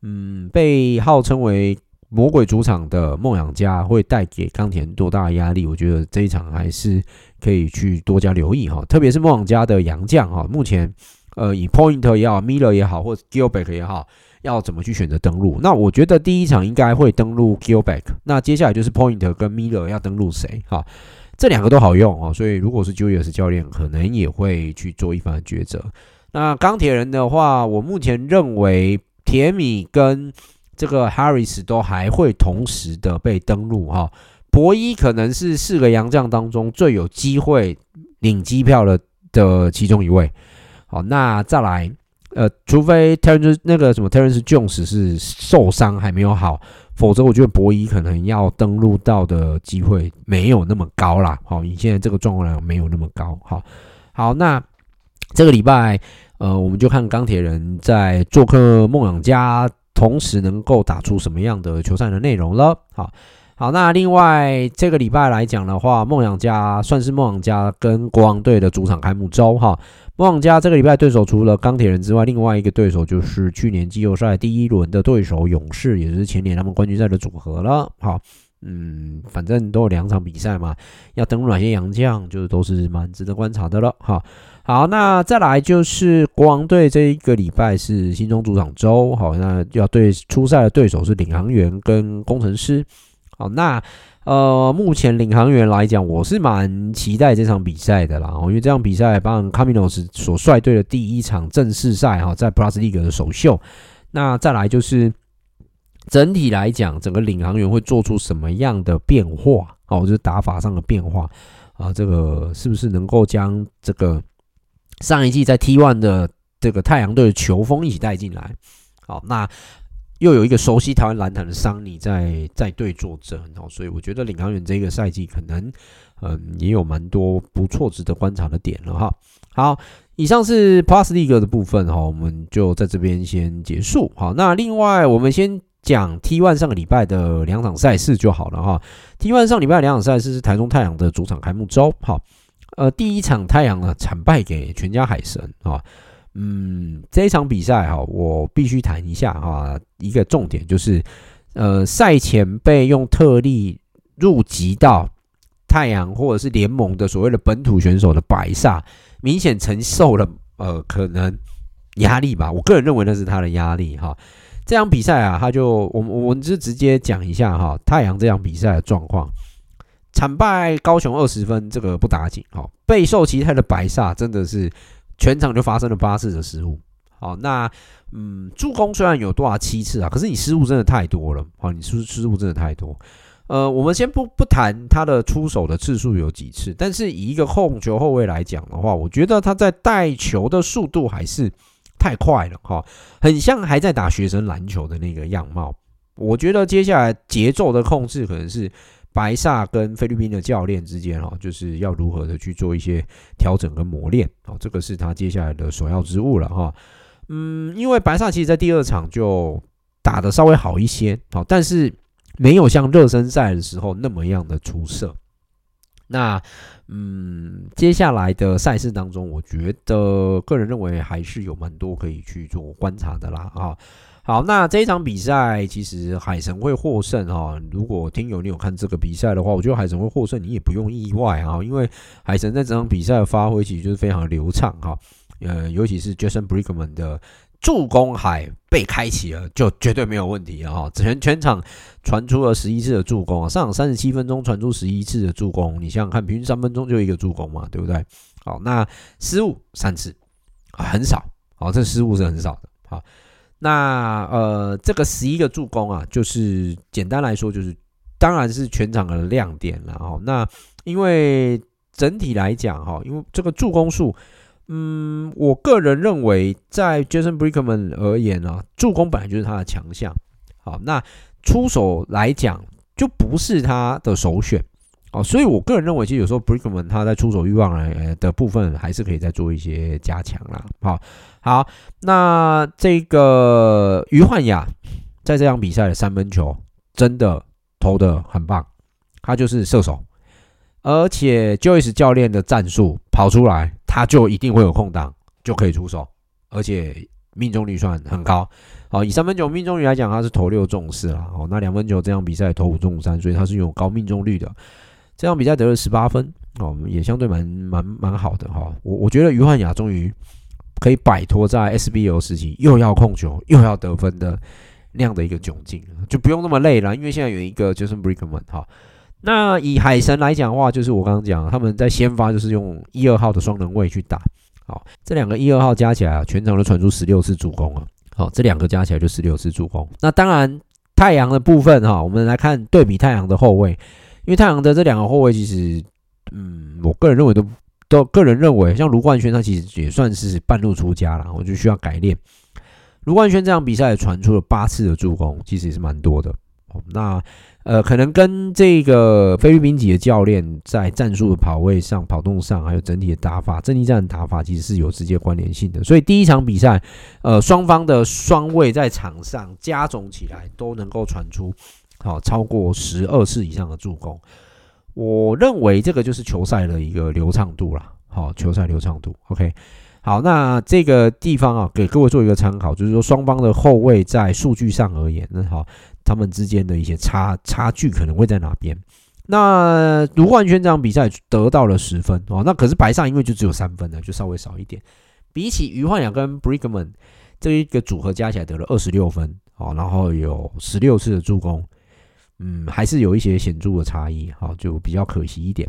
嗯，被号称为魔鬼主场的梦想家会带给钢铁人多大的压力？我觉得这一场还是可以去多加留意哈，特别是梦想家的洋将哈，目前。呃，以 Point 也好，Miller 也好，或者 Gilbeck 也好，要怎么去选择登录？那我觉得第一场应该会登录 Gilbeck，那接下来就是 Point 跟 Miller 要登录谁？哈，这两个都好用哦，所以如果是 Julius 教练，可能也会去做一番抉择。那钢铁人的话，我目前认为铁米跟这个 Harris 都还会同时的被登录哈。博伊可能是四个洋将当中最有机会领机票的的其中一位。好，那再来，呃，除非 Terence 那个什么 Terence Jones 是受伤还没有好，否则我觉得博伊可能要登陆到的机会没有那么高啦。好，以现在这个状况，没有那么高。好，好，那这个礼拜，呃，我们就看钢铁人在做客梦想家，同时能够打出什么样的球赛的内容了。好，好，那另外这个礼拜来讲的话，梦想家算是梦想家跟国王队的主场开幕周哈。梦想家这个礼拜对手除了钢铁人之外，另外一个对手就是去年季后赛第一轮的对手勇士，也就是前年他们冠军赛的组合了。好，嗯，反正都有两场比赛嘛，要登陆哪些洋将，就是都是蛮值得观察的了。好，好，那再来就是国王队这一个礼拜是新中主场周，好，那要对出赛的对手是领航员跟工程师。好，那。呃，目前领航员来讲，我是蛮期待这场比赛的啦，因为这场比赛帮卡米诺斯所率队的第一场正式赛哈，在 Plus League 的首秀。那再来就是整体来讲，整个领航员会做出什么样的变化？哦，就是打法上的变化啊，这个是不是能够将这个上一季在 T1 的这个太阳队的球风一起带进来？好，那。又有一个熟悉台湾篮坛的桑尼在在队坐镇，哦，所以我觉得领航员这个赛季可能，嗯，也有蛮多不错值得观察的点了哈。好，以上是 Plus League 的部分哈，我们就在这边先结束。好，那另外我们先讲 T1 上个礼拜的两场赛事就好了哈。T1 上礼拜两场赛事是台中太阳的主场开幕周，好，呃，第一场太阳呢惨败给全家海神啊。嗯，这场比赛哈，我必须谈一下哈，一个重点就是，呃，赛前被用特例入籍到太阳或者是联盟的所谓的本土选手的白萨，明显承受了呃可能压力吧。我个人认为那是他的压力哈。这场比赛啊，他就我们我们就直接讲一下哈，太阳这场比赛的状况，惨败高雄二十分，这个不打紧哈。备受期待的白萨真的是。全场就发生了八次的失误，好，那嗯，助攻虽然有多少七次啊，可是你失误真的太多了，好，你失失误真的太多。呃，我们先不不谈他的出手的次数有几次，但是以一个控球后卫来讲的话，我觉得他在带球的速度还是太快了，哈，很像还在打学生篮球的那个样貌。我觉得接下来节奏的控制可能是。白萨跟菲律宾的教练之间，哈，就是要如何的去做一些调整跟磨练，哦，这个是他接下来的首要之务了，哈。嗯，因为白萨其实在第二场就打得稍微好一些，好，但是没有像热身赛的时候那么样的出色。那，嗯，接下来的赛事当中，我觉得个人认为还是有蛮多可以去做观察的啦，啊。好，那这一场比赛其实海神会获胜哈。如果听友你有看这个比赛的话，我觉得海神会获胜，你也不用意外啊，因为海神在这场比赛的发挥其实就是非常流畅哈。呃，尤其是 Jason Brickman 的助攻海被开启了，就绝对没有问题了哈。全全场传出了十一次的助攻，上场三十七分钟传出十一次的助攻，你想想看，平均三分钟就一个助攻嘛，对不对？好，那失误三次，很少，好，这失误是很少的，好。那呃，这个十一个助攻啊，就是简单来说，就是当然是全场的亮点了哈。那因为整体来讲哈，因为这个助攻数，嗯，我个人认为在 Jason Brickman 而言啊，助攻本来就是他的强项。好，那出手来讲就不是他的首选。哦，所以我个人认为，其实有时候 Brickman 他在出手欲望的部分，还是可以再做一些加强啦。好，好，那这个于焕雅在这场比赛的三分球真的投得很棒，他就是射手，而且 Joyce 教练的战术跑出来，他就一定会有空档，就可以出手，而且命中率算很高。好，以三分球命中率来讲，他是投六中四啦。哦，那两分球这场比赛投五中三，所以他是有高命中率的。这场比赛得了十八分哦，也相对蛮蛮蛮好的哈。我我觉得于焕雅终于可以摆脱在 SBO 时期又要控球又要得分的那样的一个窘境，就不用那么累了。因为现在有一个 Jason Brickman 哈。那以海神来讲的话，就是我刚刚讲，他们在先发就是用一二号的双能位去打。好，这两个一二号加起来啊，全场都传出十六次助攻啊。好，这两个加起来就十六次助攻。那当然太阳的部分哈，我们来看对比太阳的后卫。因为太阳的这两个后卫，其实，嗯，我个人认为都都个人认为，像卢冠轩他其实也算是半路出家了，我就需要改练。卢冠轩这场比赛传出了八次的助攻，其实也是蛮多的。那呃，可能跟这个菲律宾籍的教练在战术的跑位上、跑动上，还有整体的打法、阵地战的打法，其实是有直接关联性的。所以第一场比赛，呃，双方的双位在场上加总起来都能够传出。好，超过十二次以上的助攻，我认为这个就是球赛的一个流畅度了。好，球赛流畅度，OK。好，那这个地方啊，给各位做一个参考，就是说双方的后卫在数据上而言，那好，他们之间的一些差差距可能会在哪边？那卢冠轩这场比赛得到了十分哦，那可是白上因为就只有三分呢，就稍微少一点。比起于焕雅跟 Brickman 这一个组合加起来得了二十六分，哦，然后有十六次的助攻。嗯，还是有一些显著的差异，好，就比较可惜一点。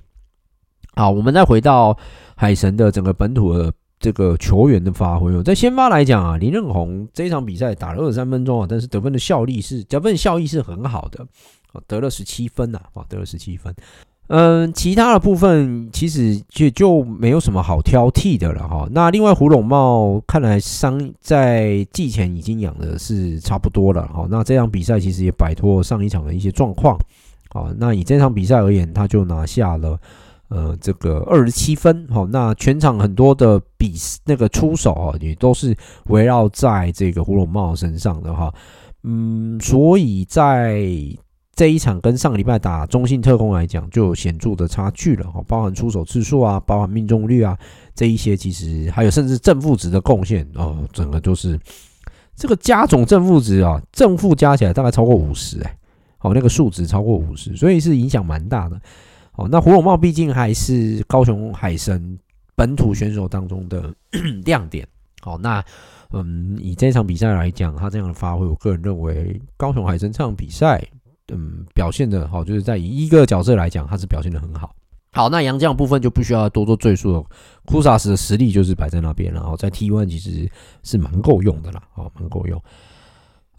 好，我们再回到海神的整个本土的这个球员的发挥。在先发来讲啊，林任红这一场比赛打了二十三分钟啊，但是得分的效力是得分效益是很好的，得了十七分呐，啊，得了十七分。嗯，其他的部分其实就就没有什么好挑剔的了哈。那另外胡珑贸看来伤在季前已经养的是差不多了哈。那这场比赛其实也摆脱上一场的一些状况啊。那以这场比赛而言，他就拿下了呃这个二十七分哈。那全场很多的比那个出手啊，也都是围绕在这个胡珑贸身上的哈。嗯，所以在这一场跟上个礼拜打中信特攻来讲，就有显著的差距了哈，包含出手次数啊，包含命中率啊，这一些其实还有甚至正负值的贡献哦，整个就是这个加总正负值啊，正负加起来大概超过五十哎，好，那个数值超过五十，所以是影响蛮大的。哦，那胡玮贸毕竟还是高雄海神本土选手当中的 亮点。好，那嗯，以这场比赛来讲，他这样的发挥，我个人认为高雄海神这场比赛。嗯，表现的好，就是在以一个角色来讲，他是表现的很好。好，那洋将部分就不需要多做赘述了。库萨斯的实力就是摆在那边，然后在 T one 其实是蛮够用的啦，哦，蛮够用。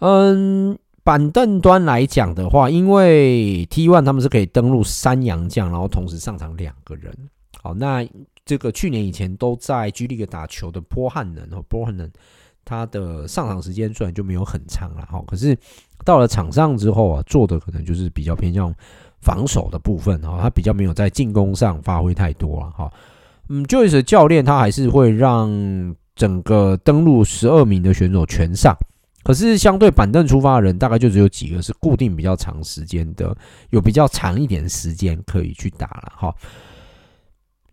嗯，板凳端来讲的话，因为 T one 他们是可以登录三洋将，然后同时上场两个人。好，那这个去年以前都在 G League 打球的波汉能和波汉能，他的上场时间虽然就没有很长了，哈，可是。到了场上之后啊，做的可能就是比较偏向防守的部分哈，他比较没有在进攻上发挥太多了哈。嗯，Joyce 教练他还是会让整个登录十二名的选手全上，可是相对板凳出发的人大概就只有几个是固定比较长时间的，有比较长一点时间可以去打了哈。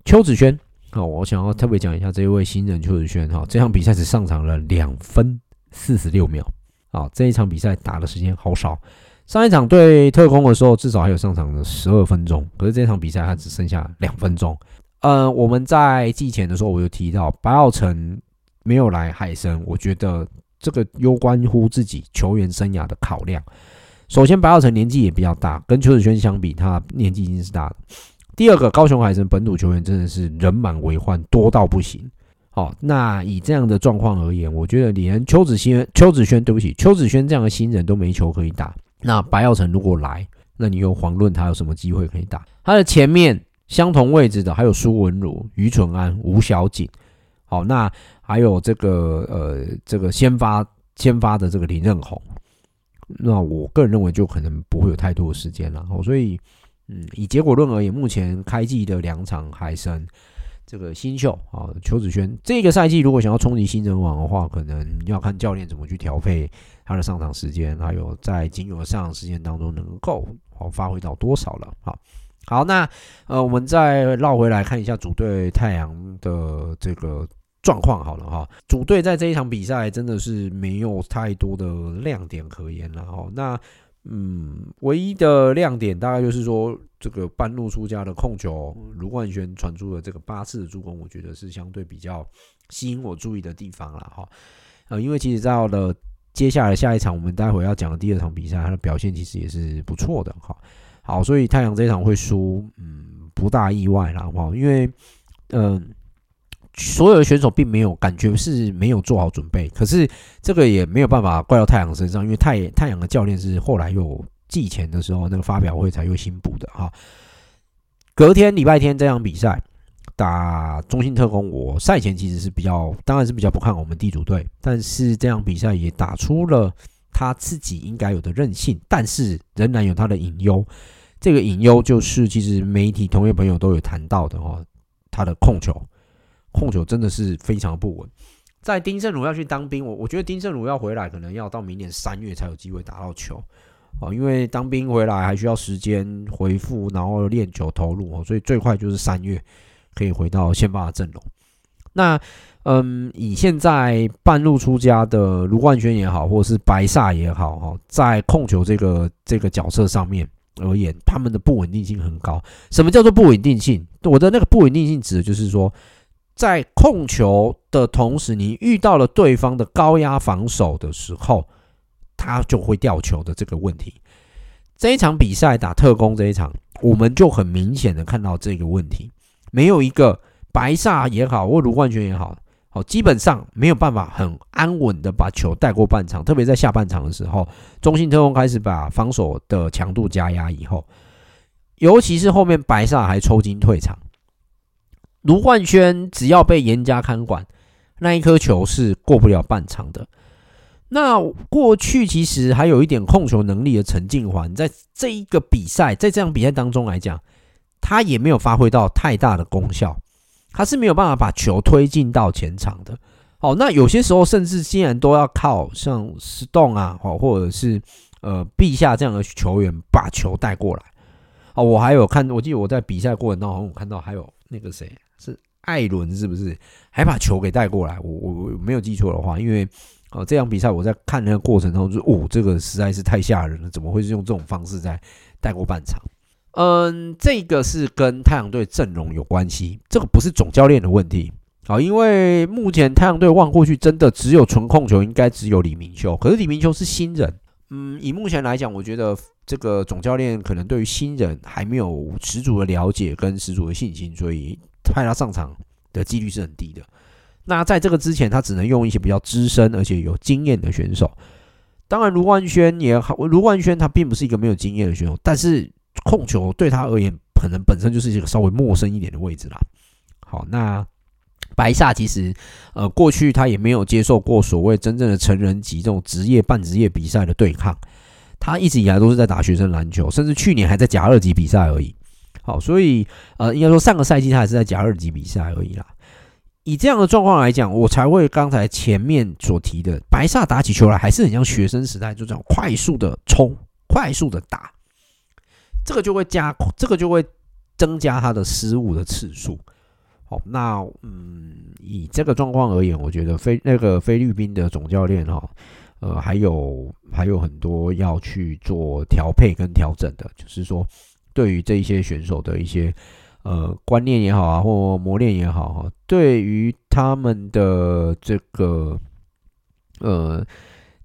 邱子轩，好，我想要特别讲一下这一位新人邱子轩哈，这场比赛只上场了两分四十六秒。啊，这一场比赛打的时间好少。上一场对特工的时候，至少还有上场的十二分钟。可是这场比赛他只剩下两分钟。呃，我们在季前的时候，我有提到白耀成没有来海参，我觉得这个攸关乎自己球员生涯的考量。首先，白耀成年纪也比较大，跟邱子轩相比，他年纪已经是大了。第二个，高雄海神本土球员真的是人满为患，多到不行。好，那以这样的状况而言，我觉得连邱子轩、邱子轩，对不起，邱子轩这样的新人都没球可以打。那白耀成如果来，那你又遑论他有什么机会可以打？他的前面相同位置的还有苏文儒、于纯安、吴小景。好，那还有这个呃，这个先发先发的这个林任宏。那我个人认为就可能不会有太多的时间了。所以嗯，以结果论而言，目前开季的两场海神。这个新秀啊，邱子轩，这个赛季如果想要冲击新人王的话，可能要看教练怎么去调配他的上场时间，还有在仅有的上场时间当中能够好发挥到多少了。好，好，那呃，我们再绕回来看一下主队太阳的这个状况好了哈。主队在这一场比赛真的是没有太多的亮点可言了哈。那嗯，唯一的亮点大概就是说。这个半路出家的控球，卢冠轩传出了这个八次助攻，我觉得是相对比较吸引我注意的地方了哈。呃，因为其实到了接下来下一场，我们待会要讲的第二场比赛，他的表现其实也是不错的哈。好，所以太阳这一场会输，嗯，不大意外啦哈。因为嗯、所有的选手并没有感觉是没有做好准备，可是这个也没有办法怪到太阳身上，因为太太阳的教练是后来又。季前的时候，那个发表会才又新补的哈。隔天礼拜天这场比赛打中信特工，我赛前其实是比较，当然是比较不看我们地主队，但是这场比赛也打出了他自己应该有的韧性，但是仍然有他的隐忧。这个隐忧就是，其实媒体同业朋友都有谈到的哦，他的控球，控球真的是非常不稳。在丁胜儒要去当兵，我我觉得丁胜儒要回来，可能要到明年三月才有机会打到球。哦，因为当兵回来还需要时间恢复，然后练球投入哦，所以最快就是三月可以回到先发的阵容。那嗯，以现在半路出家的卢冠轩也好，或者是白萨也好，哈，在控球这个这个角色上面而言，他们的不稳定性很高。什么叫做不稳定性？我的那个不稳定性指的就是说，在控球的同时，你遇到了对方的高压防守的时候。他就会掉球的这个问题，这一场比赛打特工这一场，我们就很明显的看到这个问题，没有一个白煞也好，或卢冠军也好，好基本上没有办法很安稳的把球带过半场，特别在下半场的时候，中信特工开始把防守的强度加压以后，尤其是后面白煞还抽筋退场，卢冠轩只要被严加看管，那一颗球是过不了半场的。那过去其实还有一点控球能力的陈静环，在这一个比赛，在这场比赛当中来讲，他也没有发挥到太大的功效，他是没有办法把球推进到前场的。好，那有些时候甚至竟然都要靠像 Stone 啊，好，或者是呃，陛下这样的球员把球带过来。哦，我还有看，我记得我在比赛过程当中，我看到还有那个谁艾伦，是不是还把球给带过来？我我我没有记错的话，因为呃，这场比赛我在看那个过程当中，就哦，这个实在是太吓人了，怎么会是用这种方式在带过半场？嗯，这个是跟太阳队阵容有关系，这个不是总教练的问题。好，因为目前太阳队望过去，真的只有纯控球，应该只有李明修。可是李明修是新人，嗯，以目前来讲，我觉得这个总教练可能对于新人还没有十足的了解跟十足的信心，所以派他上场的几率是很低的。那在这个之前，他只能用一些比较资深而且有经验的选手。当然，卢冠轩也好，卢冠轩他并不是一个没有经验的选手，但是控球对他而言，可能本身就是一个稍微陌生一点的位置啦。好，那。白萨其实，呃，过去他也没有接受过所谓真正的成人级这种职业、半职业比赛的对抗，他一直以来都是在打学生篮球，甚至去年还在甲二级比赛而已。好，所以呃，应该说上个赛季他还是在甲二级比赛而已啦。以这样的状况来讲，我才会刚才前面所提的，白萨打起球来还是很像学生时代，就这样快速的冲、快速的打，这个就会加，这个就会增加他的失误的次数。好，那嗯，以这个状况而言，我觉得菲那个菲律宾的总教练哈，呃，还有还有很多要去做调配跟调整的，就是说，对于这一些选手的一些呃观念也好啊，或磨练也好哈，对于他们的这个呃。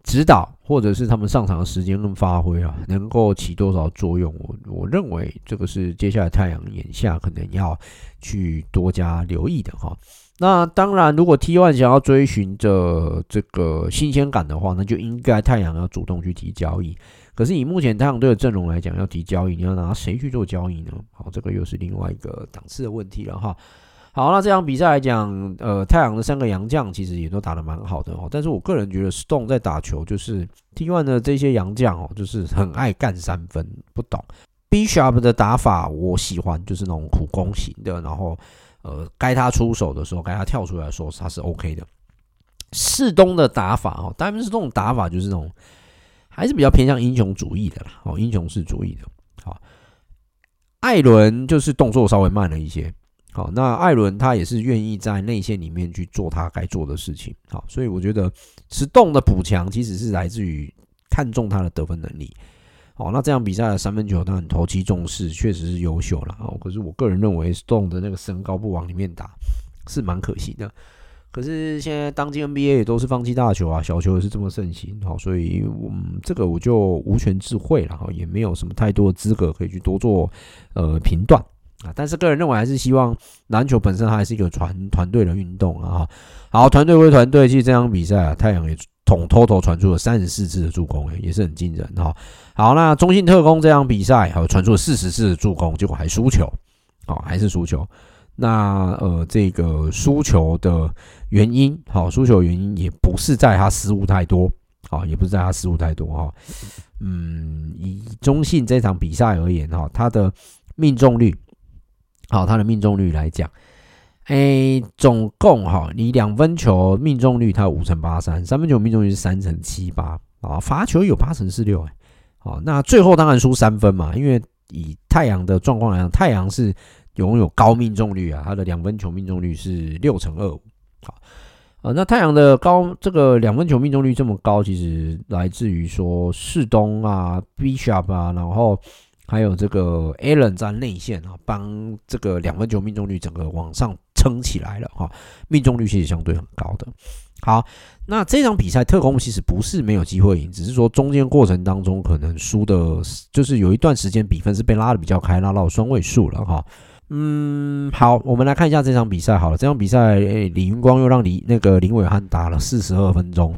指导或者是他们上场的时间跟发挥啊，能够起多少作用？我我认为这个是接下来太阳眼下可能要去多加留意的哈。那当然，如果 T One 想要追寻着这个新鲜感的话，那就应该太阳要主动去提交易。可是以目前太阳队的阵容来讲，要提交易，你要拿谁去做交易呢？好，这个又是另外一个档次的问题了哈。好，那这场比赛来讲，呃，太阳的三个洋将其实也都打得蛮好的哦。但是我个人觉得，Stone 在打球就是 T1 的这些洋将哦，就是很爱干三分，不懂 Bishop 的打法，我喜欢，就是那种苦攻型的。然后，呃，该他出手的时候，该他跳出来说他是 OK 的。世东的打法哦，当然是这种打法，就是那种还是比较偏向英雄主义的啦，哦，英雄式主义的。好，艾伦就是动作稍微慢了一些。好，那艾伦他也是愿意在内线里面去做他该做的事情。好，所以我觉得石洞的补强其实是来自于看中他的得分能力。好，那这样比赛的三分球当然投其重视，确实是优秀了。哦，可是我个人认为石洞的那个身高不往里面打是蛮可惜的。可是现在当今 NBA 也都是放弃大球啊，小球也是这么盛行。好，所以嗯，这个我就无权置喙了。哈，也没有什么太多的资格可以去多做呃评断。啊，但是个人认为还是希望篮球本身还是一个团团队的运动啊。好，团队归团队，其实这场比赛啊，太阳也统 total 传出了三十四次的助攻，也是很惊人哈。好，那中信特工这场比赛还有传出了四十次的助攻，结果还输球，好，还是输球。那呃，这个输球的原因，好，输球原因也不是在他失误太多，好，也不是在他失误太多哈。嗯，以中信这场比赛而言哈，他的命中率。好，他的命中率来讲，诶、欸，总共哈，你两分球命中率他五成八三，三分球命中率是三成七八啊，罚球有八成四六诶，好，那最后当然输三分嘛，因为以太阳的状况来讲，太阳是拥有高命中率啊，他的两分球命中率是六成二五，好，啊，那太阳的高这个两分球命中率这么高，其实来自于说世东啊，Bishop 啊，然后。还有这个 Allen 在内线啊，帮这个两分球命中率整个往上撑起来了哈，命中率其实相对很高的。好，那这场比赛特工其实不是没有机会赢，只是说中间过程当中可能输的，就是有一段时间比分是被拉得比较开，拉到双位数了哈。嗯，好，我们来看一下这场比赛好了，这场比赛诶，李云光又让李那个林伟汉打了四十二分钟。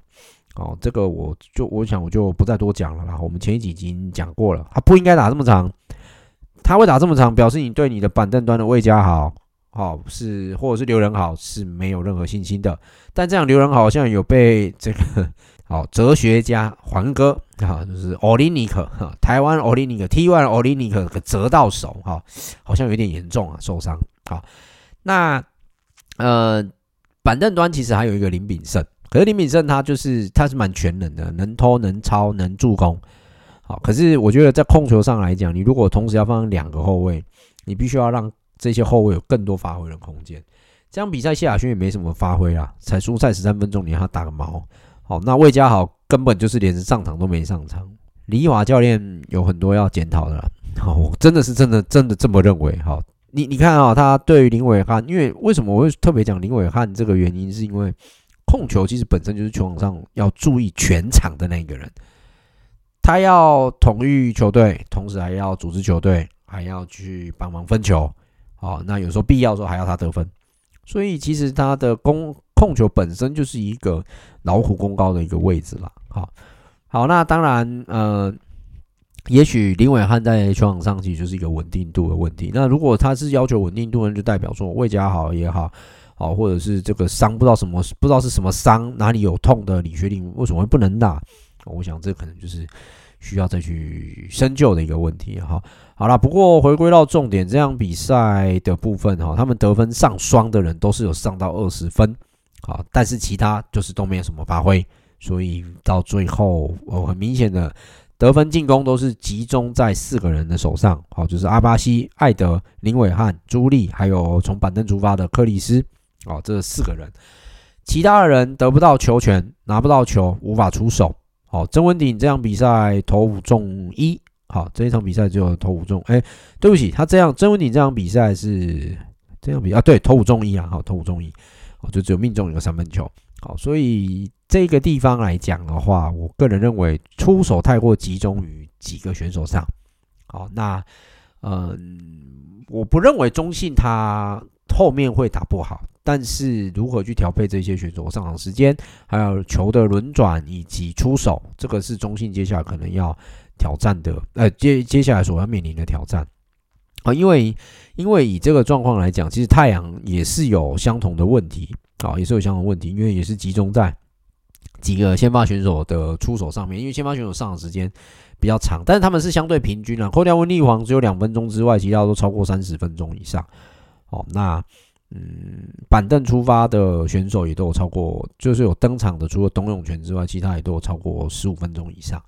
哦，这个我就我想我就不再多讲了啦。我们前一集已经讲过了，他不应该打这么长，他会打这么长，表示你对你的板凳端的魏家豪，好是或者是刘仁豪是没有任何信心的。但这样刘仁好像有被这个 好哲学家环哥啊，就是奥林尼克哈，台湾奥林尼克 T1 奥林尼克可折到手哈，好像有点严重啊，受伤。好，那呃板凳端其实还有一个林炳胜。可是林炳胜他就是他是蛮全能的，能偷能抄能助攻，好，可是我觉得在控球上来讲，你如果同时要放两个后卫，你必须要让这些后卫有更多发挥的空间。这样比赛，谢亚轩也没什么发挥啦，才出赛十三分钟，你让他打个毛？好，那魏家豪根本就是连上场都没上场。李华教练有很多要检讨的啦，好，我真的是真的真的这么认为。好，你你看啊，他对于林伟汉，因为为什么我会特别讲林伟汉这个原因，是因为控球其实本身就是球场上要注意全场的那个人，他要统御球队，同时还要组织球队，还要去帮忙分球。好，那有时候必要时候还要他得分。所以其实他的攻控球本身就是一个老虎功高的一个位置了。好，好，那当然，呃，也许林伟汉在球场上其实就是一个稳定度的问题。那如果他是要求稳定度呢，就代表说魏家豪也好，好，或者是这个伤不知道什么不知道是什么伤，哪里有痛的李学林为什么会不能打？我想这可能就是。需要再去深究的一个问题哈。好了，不过回归到重点，这样比赛的部分哈，他们得分上双的人都是有上到二十分，好，但是其他就是都没有什么发挥，所以到最后哦，很明显的得分进攻都是集中在四个人的手上，好，就是阿巴西、艾德、林伟汉、朱莉，还有从板凳出发的克里斯，哦，这四个人，其他的人得不到球权，拿不到球，无法出手。好，曾文鼎这样比赛投五中一，好，这一场比赛只有投五中，哎，对不起，他这样曾文鼎这场比赛是这样比啊，对，投五中一啊，好，投五中一，哦，就只有命中一个三分球，好，所以这个地方来讲的话，我个人认为出手太过集中于几个选手上，好，那嗯，我不认为中信他后面会打不好。但是如何去调配这些选手上场时间，还有球的轮转以及出手，这个是中信接下来可能要挑战的，呃，接接下来所要面临的挑战啊，因为因为以这个状况来讲，其实太阳也是有相同的问题啊，也是有相同问题，因为也是集中在几个先发选手的出手上面，因为先发选手上场时间比较长，但是他们是相对平均啊，扣掉温丽煌只有两分钟之外，其他都超过三十分钟以上，哦，那。嗯，板凳出发的选手也都有超过，就是有登场的，除了董永泉之外，其他也都有超过十五分钟以上。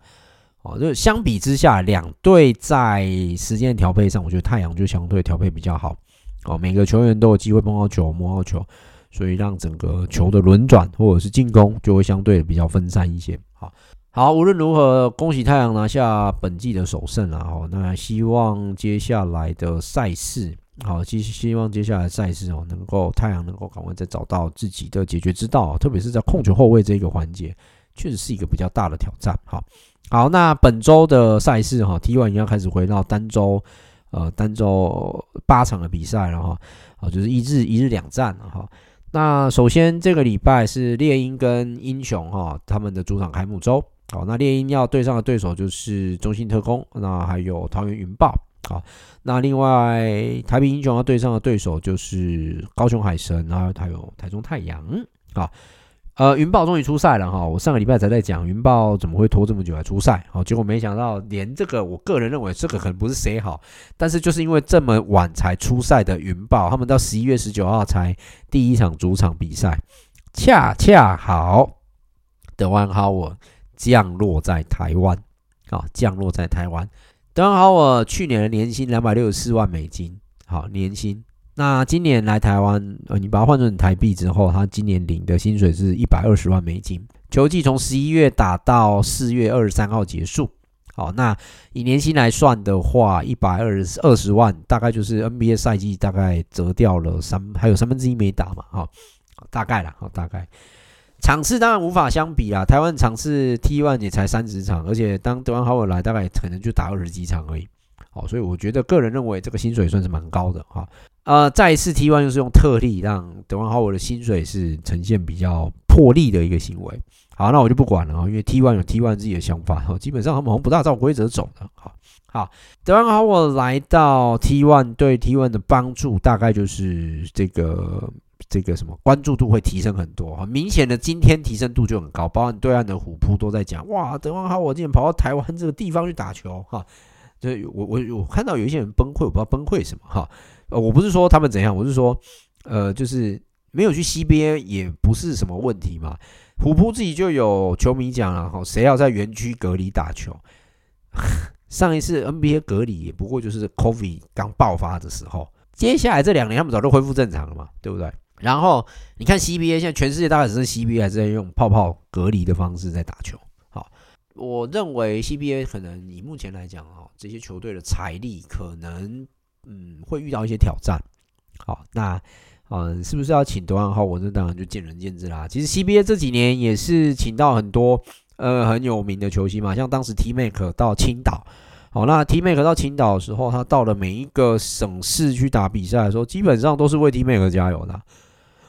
哦，就相比之下，两队在时间的调配上，我觉得太阳就相对调配比较好。哦，每个球员都有机会碰到球、摸到球，所以让整个球的轮转或者是进攻就会相对比较分散一些。好，好，无论如何，恭喜太阳拿下本季的首胜啊！哦，那希望接下来的赛事。好，希希望接下来赛事哦，能够太阳能够赶快再找到自己的解决之道，特别是在控球后卫这个环节，确实是一个比较大的挑战。好，好，那本周的赛事哈，T1 已经要开始回到单周，呃，单周八场的比赛了哈，啊，就是一日一日两战了哈。那首先这个礼拜是猎鹰跟英雄哈，他们的主场开幕周。好，那猎鹰要对上的对手就是中信特攻，那还有桃园云豹。好，那另外台啤英雄要对上的对手就是高雄海神，然后还有台中太阳。好，呃，云豹终于出赛了哈，我上个礼拜才在讲云豹怎么会拖这么久才出赛，好，结果没想到连这个，我个人认为这个可能不是谁好，但是就是因为这么晚才出赛的云豹，他们到十一月十九号才第一场主场比赛，恰恰好德万豪尔降落在台湾，啊，降落在台湾。德万豪尔去年的年薪两百六十四万美金，好年薪。那今年来台湾，呃，你把它换成台币之后，他今年领的薪水是一百二十万美金。球季从十一月打到四月二十三号结束。好，那以年薪来算的话，一百二十二十万，大概就是 NBA 赛季大概折掉了三，还有三分之一没打嘛，好，大概啦，哦，大概。场次当然无法相比啊，台湾场次 T1 也才三十场，而且当德万豪尔来，大概可能就打二十几场而已。好，所以我觉得个人认为这个薪水算是蛮高的哈。呃，再一次 T one 就是用特例让德文豪尔的薪水是呈现比较破例的一个行为。好，那我就不管了啊，因为 T one 有 T one 自己的想法，基本上他们好像不大照规则走的。好，好，德文豪尔来到 T one 对 T one 的帮助大概就是这个。这个什么关注度会提升很多，明显的今天提升度就很高，包括对岸的虎扑都在讲，哇，德文豪尔今天跑到台湾这个地方去打球，哈，就我我我看到有一些人崩溃，我不知道崩溃什么，哈，呃，我不是说他们怎样，我是说，呃，就是没有去 CBA 也不是什么问题嘛，虎扑自己就有球迷讲了，哈，谁要在园区隔离打球，上一次 NBA 隔离也不过就是 COVID 刚爆发的时候，接下来这两年他们早就恢复正常了嘛，对不对？然后你看 CBA，现在全世界大概只剩 CBA 还在用泡泡隔离的方式在打球。好，我认为 CBA 可能以目前来讲，哈，这些球队的财力可能嗯会遇到一些挑战。好，那嗯是不是要请德万豪？我这当然就见仁见智啦。其实 CBA 这几年也是请到很多呃很有名的球星嘛，像当时 T-Mac 到青岛。好，那 T-Mac 到青岛的时候，他到了每一个省市去打比赛的时候，基本上都是为 T-Mac 加油的。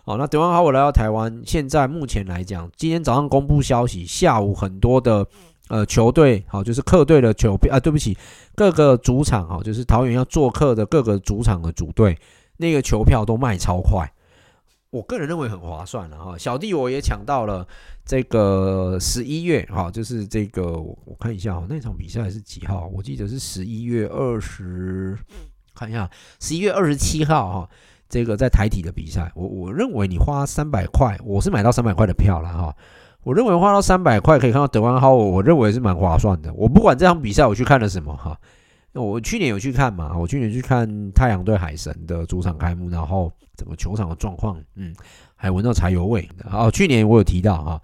好，那德万豪我来到台湾，现在目前来讲，今天早上公布消息，下午很多的呃球队，好，就是客队的球票啊，对不起，各个主场，好，就是桃园要做客的各个主场的主队，那个球票都卖超快，我个人认为很划算了哈。小弟我也抢到了这个十一月，哈，就是这个我看一下哈，那场比赛是几号？我记得是十一月二十，看一下，十一月二十七号哈。这个在台体的比赛，我我认为你花三百块，我是买到三百块的票了哈。我认为花到三百块可以看到德万豪，我认为是蛮划算的。我不管这场比赛我去看了什么哈，我去年有去看嘛，我去年去看太阳对海神的主场开幕，然后整个球场的状况，嗯，还闻到柴油味。哦，去年我有提到哈，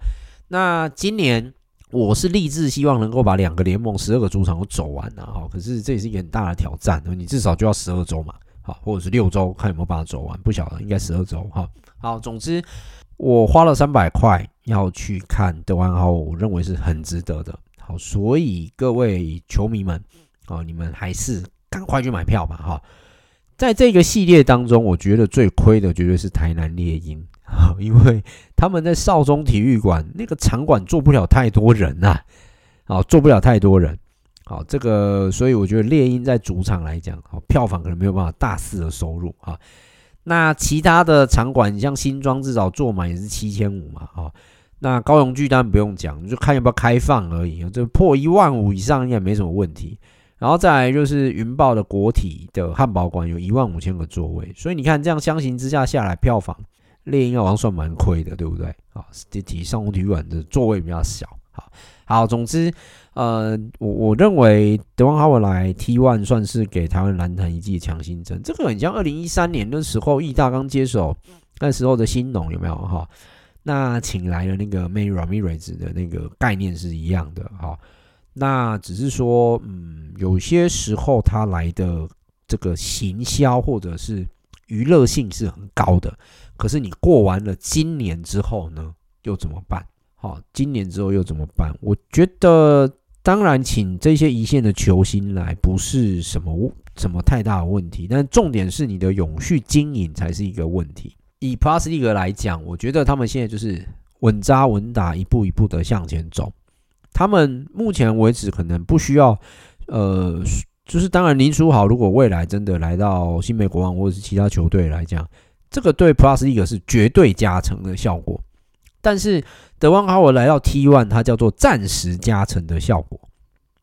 那今年我是立志希望能够把两个联盟十二个主场都走完了哈，可是这也是一个很大的挑战，你至少就要十二周嘛。好，或者是六周，看有没有办法走完，不晓得，应该十二周。哈，好，总之我花了三百块要去看德万豪，我认为是很值得的。好，所以各位球迷们，啊，你们还是赶快去买票吧。哈，在这个系列当中，我觉得最亏的绝对是台南猎鹰，因为他们在少中体育馆那个场馆坐不了太多人呐，啊，坐不了太多人。好，这个所以我觉得猎鹰在主场来讲，好，票房可能没有办法大肆的收入啊。那其他的场馆，你像新庄至少坐满也是七千五嘛，啊。那高雄巨蛋不用讲，就看要不要开放而已，就破一万五以上应该没什么问题。然后再来就是云豹的国体的汉堡馆有一万五千个座位，所以你看这样相形之下下来，票房猎鹰好像算蛮亏的，对不对？啊，体体上空体育馆的座位比较小，好，好，总之。呃，我我认为德王哈维来 T One 算是给台湾篮坛一剂强心针。这个很像二零一三年的时候，义大刚接手那时候的新农有没有哈？那请来了那个 May Ramirez 的那个概念是一样的哈。那只是说，嗯，有些时候他来的这个行销或者是娱乐性是很高的，可是你过完了今年之后呢，又怎么办？好，今年之后又怎么办？我觉得。当然，请这些一线的球星来不是什么什么太大的问题，但重点是你的永续经营才是一个问题。以 Plus League 来讲，我觉得他们现在就是稳扎稳打，一步一步的向前走。他们目前为止可能不需要，呃，就是当然林书豪如果未来真的来到新美国王或者是其他球队来讲，这个对 Plus League 是绝对加成的效果。但是德万豪来到 T1，它叫做暂时加成的效果。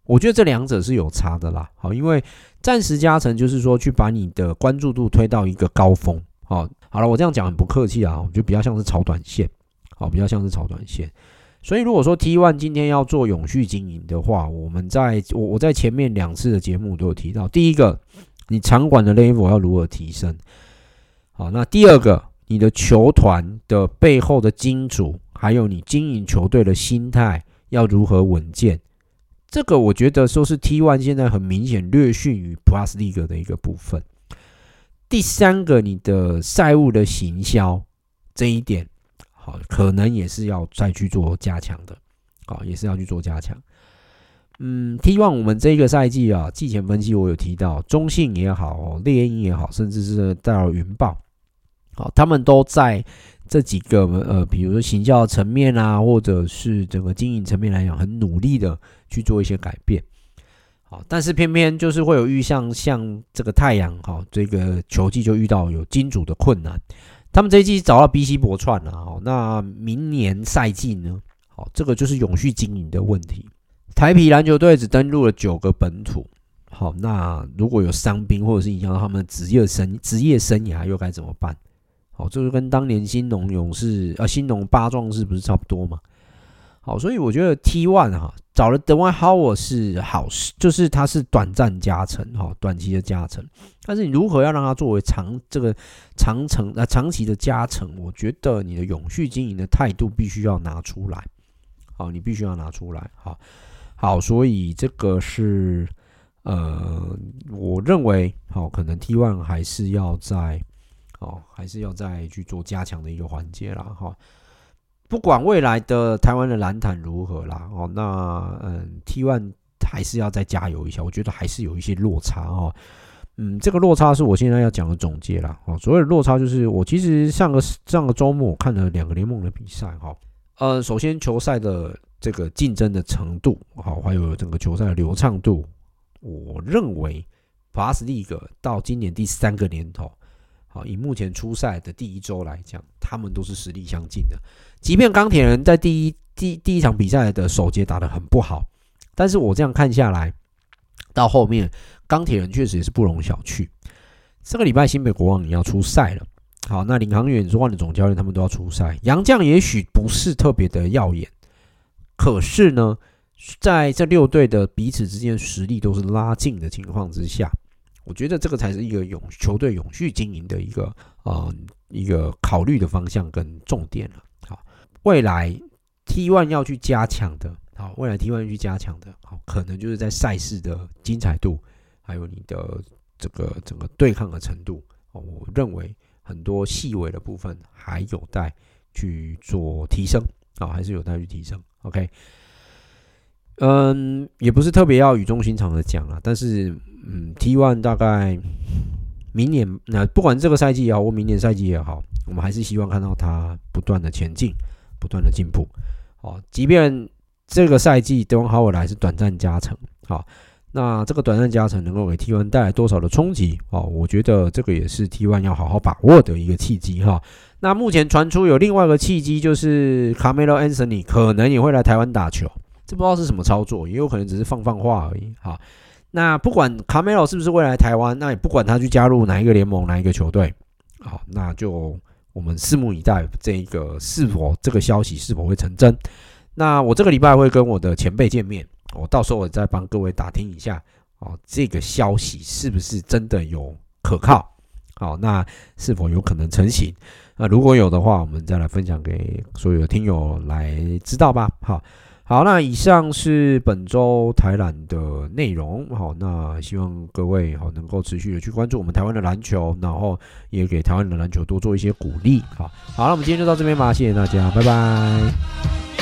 我觉得这两者是有差的啦。好，因为暂时加成就是说去把你的关注度推到一个高峰。好，好了，我这样讲很不客气啊，我觉得比较像是炒短线。好，比较像是炒短线。所以如果说 T one 今天要做永续经营的话，我们在我我在前面两次的节目都有提到，第一个，你场馆的 level 要如何提升。好，那第二个。你的球团的背后的金主，还有你经营球队的心态要如何稳健？这个我觉得说是 T one 现在很明显略逊于 Plus League 的一个部分。第三个，你的赛务的行销这一点，好，可能也是要再去做加强的，好，也是要去做加强。嗯，T1 我们这个赛季啊，季前分析我有提到，中信也好，猎鹰也好，甚至是带到云豹。好，他们都在这几个呃，比如说行销层面啊，或者是整个经营层面来讲，很努力的去做一些改变。但是偏偏就是会有遇像像这个太阳，哈，这个球季就遇到有金主的困难。他们这一季找到 BC 博串了，哈，那明年赛季呢？好，这个就是永续经营的问题。台啤篮球队只登录了九个本土，好，那如果有伤兵或者是影响到他们职业生职业生涯，又该怎么办？好，这就跟当年兴农勇士啊，兴农八壮士不是差不多吗？好，所以我觉得 T One 哈，找了 Dwight Howard 是好事，就是他是短暂加成哈，短期的加成。但是你如何要让他作为长这个长程啊长期的加成？我觉得你的永续经营的态度必须要拿出来。好，你必须要拿出来。好，好，所以这个是呃，我认为好，可能 T One 还是要在哦，还是要再去做加强的一个环节啦。哈。不管未来的台湾的篮坛如何啦，哦，那嗯，T1 还是要再加油一下。我觉得还是有一些落差哦，嗯，这个落差是我现在要讲的总结啦。哦，所谓的落差就是我其实上个上个周末我看了两个联盟的比赛哈，呃，首先球赛的这个竞争的程度，好，还有整个球赛的流畅度，我认为 Plus League 到今年第三个年头。好，以目前出赛的第一周来讲，他们都是实力相近的。即便钢铁人在第一第第一场比赛的首节打得很不好，但是我这样看下来，到后面钢铁人确实也是不容小觑。这个礼拜新北国王你要出赛了，好，那领航员、万的总教练他们都要出赛。杨将也许不是特别的耀眼，可是呢，在这六队的彼此之间实力都是拉近的情况之下。我觉得这个才是一个永球队永续经营的一个呃一个考虑的方向跟重点了。未来 T One 要去加强的，好，未来 T1 要去加强的，好，可能就是在赛事的精彩度，还有你的这个整个对抗的程度。哦，我认为很多细微的部分还有待去做提升，啊，还是有待去提升。OK。嗯，也不是特别要语重心长的讲了，但是，嗯，T One 大概明年，那不管这个赛季也好，或明年赛季也好，我们还是希望看到它不断的前进，不断的进步。哦，即便这个赛季 Dwight Howard 来是短暂加成，好，那这个短暂加成能够给 T1 带来多少的冲击？哦，我觉得这个也是 T1 要好好把握的一个契机哈。那目前传出有另外一个契机，就是 Carmelo Anthony 可能也会来台湾打球。这不知道是什么操作，也有可能只是放放话而已。好，那不管卡梅罗是不是未来台湾，那也不管他去加入哪一个联盟、哪一个球队，好，那就我们拭目以待，这一个是否这个消息是否会成真。那我这个礼拜会跟我的前辈见面，我到时候我再帮各位打听一下，哦，这个消息是不是真的有可靠？好，那是否有可能成型？那如果有的话，我们再来分享给所有的听友来知道吧。好。好，那以上是本周台篮的内容。好，那希望各位好能够持续的去关注我们台湾的篮球，然后也给台湾的篮球多做一些鼓励。好，好，那我们今天就到这边吧，谢谢大家，拜拜。